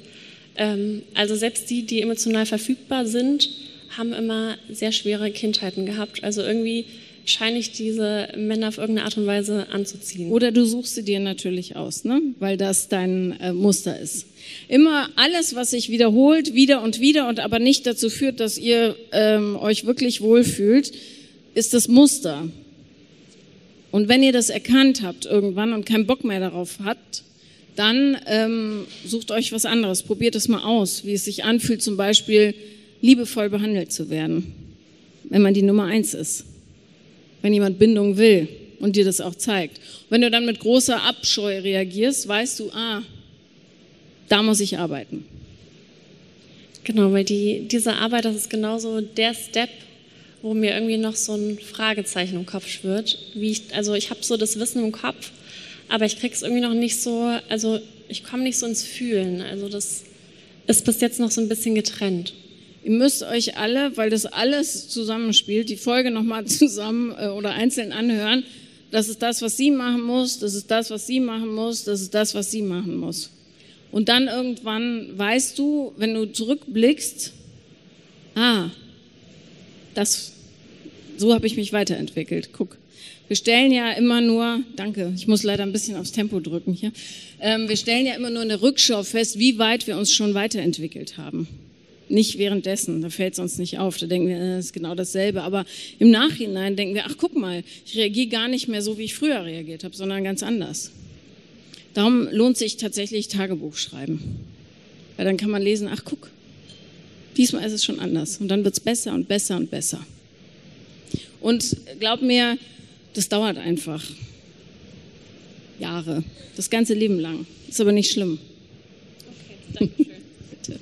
O: Ähm, also selbst die, die emotional verfügbar sind, haben immer sehr schwere Kindheiten gehabt. Also irgendwie scheine ich diese Männer auf irgendeine Art und Weise anzuziehen.
B: Oder du suchst sie dir natürlich aus, ne? weil das dein äh, Muster ist. Immer alles, was sich wiederholt, wieder und wieder und aber nicht dazu führt, dass ihr ähm, euch wirklich wohlfühlt, ist das Muster. Und wenn ihr das erkannt habt irgendwann und keinen Bock mehr darauf habt, dann ähm, sucht euch was anderes. Probiert es mal aus, wie es sich anfühlt, zum Beispiel liebevoll behandelt zu werden, wenn man die Nummer eins ist. Wenn jemand Bindung will und dir das auch zeigt. Wenn du dann mit großer Abscheu reagierst, weißt du, ah, da muss ich arbeiten.
O: Genau, weil die, diese Arbeit, das ist genauso der Step, wo mir irgendwie noch so ein Fragezeichen im Kopf schwirrt. Wie ich, also ich habe so das Wissen im Kopf, aber ich krieg's irgendwie noch nicht so, also ich komme nicht so ins Fühlen. Also das ist bis jetzt noch so ein bisschen getrennt.
B: Ihr müsst euch alle, weil das alles zusammenspielt, die Folge nochmal (laughs) zusammen äh, oder einzeln anhören. Das ist das, was sie machen muss, das ist das, was sie machen muss, das ist das, was sie machen muss. Und dann irgendwann weißt du, wenn du zurückblickst, ah, das, so habe ich mich weiterentwickelt. Guck. Wir stellen ja immer nur, danke, ich muss leider ein bisschen aufs Tempo drücken hier. Ähm, wir stellen ja immer nur in der Rückschau fest, wie weit wir uns schon weiterentwickelt haben. Nicht währenddessen, da fällt es uns nicht auf, da denken wir, das äh, ist genau dasselbe. Aber im Nachhinein denken wir, ach guck mal, ich reagiere gar nicht mehr so, wie ich früher reagiert habe, sondern ganz anders. Darum lohnt sich tatsächlich Tagebuch schreiben. Weil dann kann man lesen, ach guck, diesmal ist es schon anders. Und dann wird es besser und besser und besser. Und glaub mir, das dauert einfach. Jahre. Das ganze Leben lang. Ist aber nicht schlimm. Okay, danke schön. (laughs) bitte.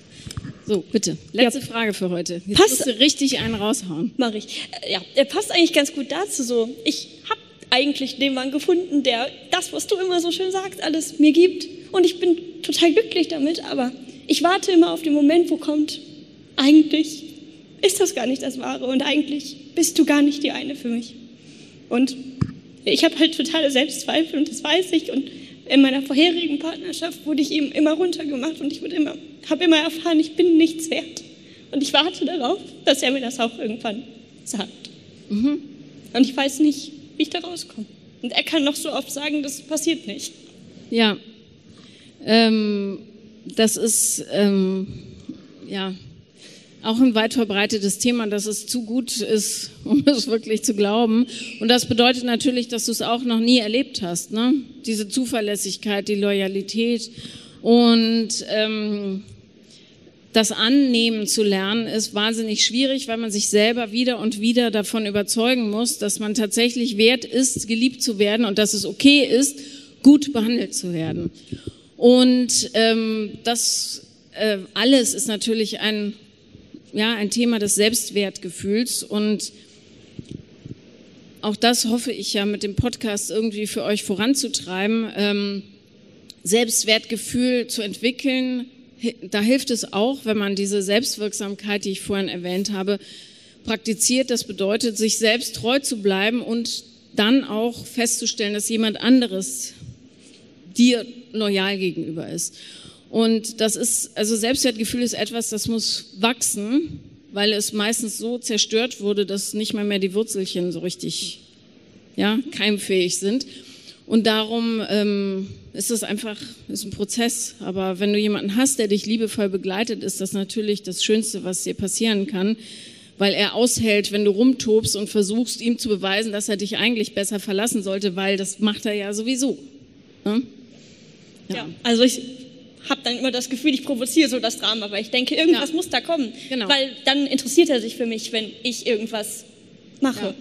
B: So, bitte. Letzte ja. Frage für heute. Jetzt passt, musst du richtig einen raushauen.
P: Mach ich. Äh, ja, er passt eigentlich ganz gut dazu. So, ich habe eigentlich den Mann gefunden, der das, was du immer so schön sagst, alles mir gibt. Und ich bin total glücklich damit, aber ich warte immer auf den Moment, wo kommt, eigentlich ist das gar nicht das Wahre und eigentlich bist du gar nicht die eine für mich. Und ich habe halt totale Selbstzweifel und das weiß ich. Und in meiner vorherigen Partnerschaft wurde ich ihm immer runtergemacht und ich immer, habe immer erfahren, ich bin nichts wert. Und ich warte darauf, dass er mir das auch irgendwann sagt. Mhm. Und ich weiß nicht, ich da rauskomme. Und er kann noch so oft sagen, das passiert nicht.
B: Ja, ähm, das ist, ähm, ja, auch ein weit verbreitetes Thema, dass es zu gut ist, (laughs) um es wirklich zu glauben. Und das bedeutet natürlich, dass du es auch noch nie erlebt hast. Ne? Diese Zuverlässigkeit, die Loyalität und ähm, das Annehmen zu lernen ist wahnsinnig schwierig, weil man sich selber wieder und wieder davon überzeugen muss, dass man tatsächlich wert ist, geliebt zu werden und dass es okay ist, gut behandelt zu werden. Und ähm, das äh, alles ist natürlich ein ja, ein Thema des Selbstwertgefühls und auch das hoffe ich ja mit dem Podcast irgendwie für euch voranzutreiben. Ähm, Selbstwertgefühl zu entwickeln, da hilft es auch, wenn man diese Selbstwirksamkeit, die ich vorhin erwähnt habe, praktiziert. Das bedeutet, sich selbst treu zu bleiben und dann auch festzustellen, dass jemand anderes dir loyal gegenüber ist. Und das ist, also Selbstwertgefühl ist etwas, das muss wachsen, weil es meistens so zerstört wurde, dass nicht mal mehr die Wurzelchen so richtig, ja, keimfähig sind. Und darum ähm, ist es einfach, ist ein Prozess. Aber wenn du jemanden hast, der dich liebevoll begleitet, ist das natürlich das Schönste, was dir passieren kann, weil er aushält, wenn du rumtobst und versuchst, ihm zu beweisen, dass er dich eigentlich besser verlassen sollte, weil das macht er ja sowieso.
P: Ne? Ja. ja, also ich habe dann immer das Gefühl, ich provoziere so das Drama, weil ich denke, irgendwas ja. muss da kommen. Genau. Weil dann interessiert er sich für mich, wenn ich irgendwas mache. Ja.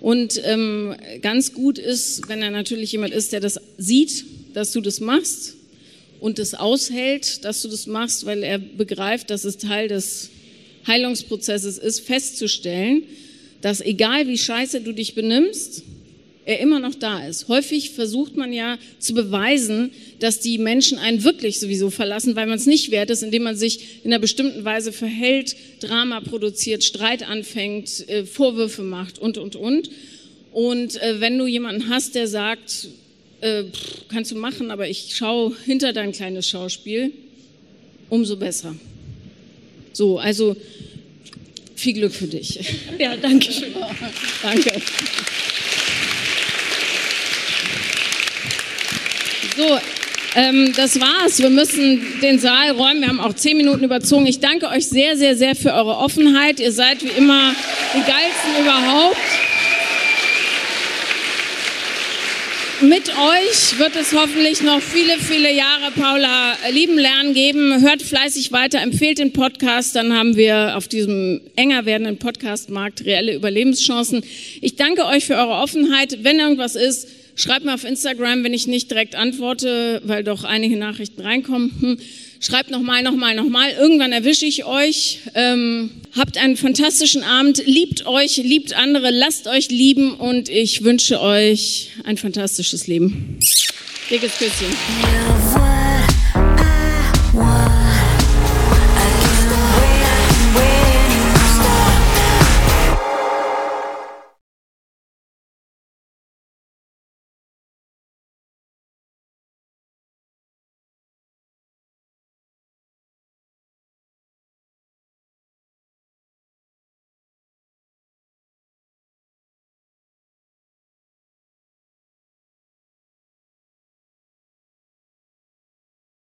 B: Und ähm, ganz gut ist, wenn er natürlich jemand ist, der das sieht, dass du das machst und das aushält, dass du das machst, weil er begreift, dass es Teil des Heilungsprozesses ist, festzustellen, dass egal wie scheiße du dich benimmst, er immer noch da ist. Häufig versucht man ja zu beweisen, dass die Menschen einen wirklich sowieso verlassen, weil man es nicht wert ist, indem man sich in einer bestimmten Weise verhält, Drama produziert, Streit anfängt, äh, Vorwürfe macht und, und, und. Und äh, wenn du jemanden hast, der sagt, äh, pff, kannst du machen, aber ich schaue hinter dein kleines Schauspiel, umso besser. So, also viel Glück für dich.
P: Ja, danke schön. (laughs)
B: danke. So, ähm, das war's. Wir müssen den Saal räumen. Wir haben auch zehn Minuten überzogen. Ich danke euch sehr, sehr, sehr für eure Offenheit. Ihr seid wie immer die geilsten überhaupt. Mit euch wird es hoffentlich noch viele, viele Jahre Paula lieben lernen geben. Hört fleißig weiter, empfehlt den Podcast, dann haben wir auf diesem enger werdenden Podcastmarkt reelle Überlebenschancen. Ich danke euch für eure Offenheit. Wenn irgendwas ist, Schreibt mir auf Instagram, wenn ich nicht direkt antworte, weil doch einige Nachrichten reinkommen. Hm. Schreibt nochmal, nochmal, nochmal. Irgendwann erwische ich euch. Ähm, habt einen fantastischen Abend. Liebt euch, liebt andere, lasst euch lieben und ich wünsche euch ein fantastisches Leben. Dickes Küsschen.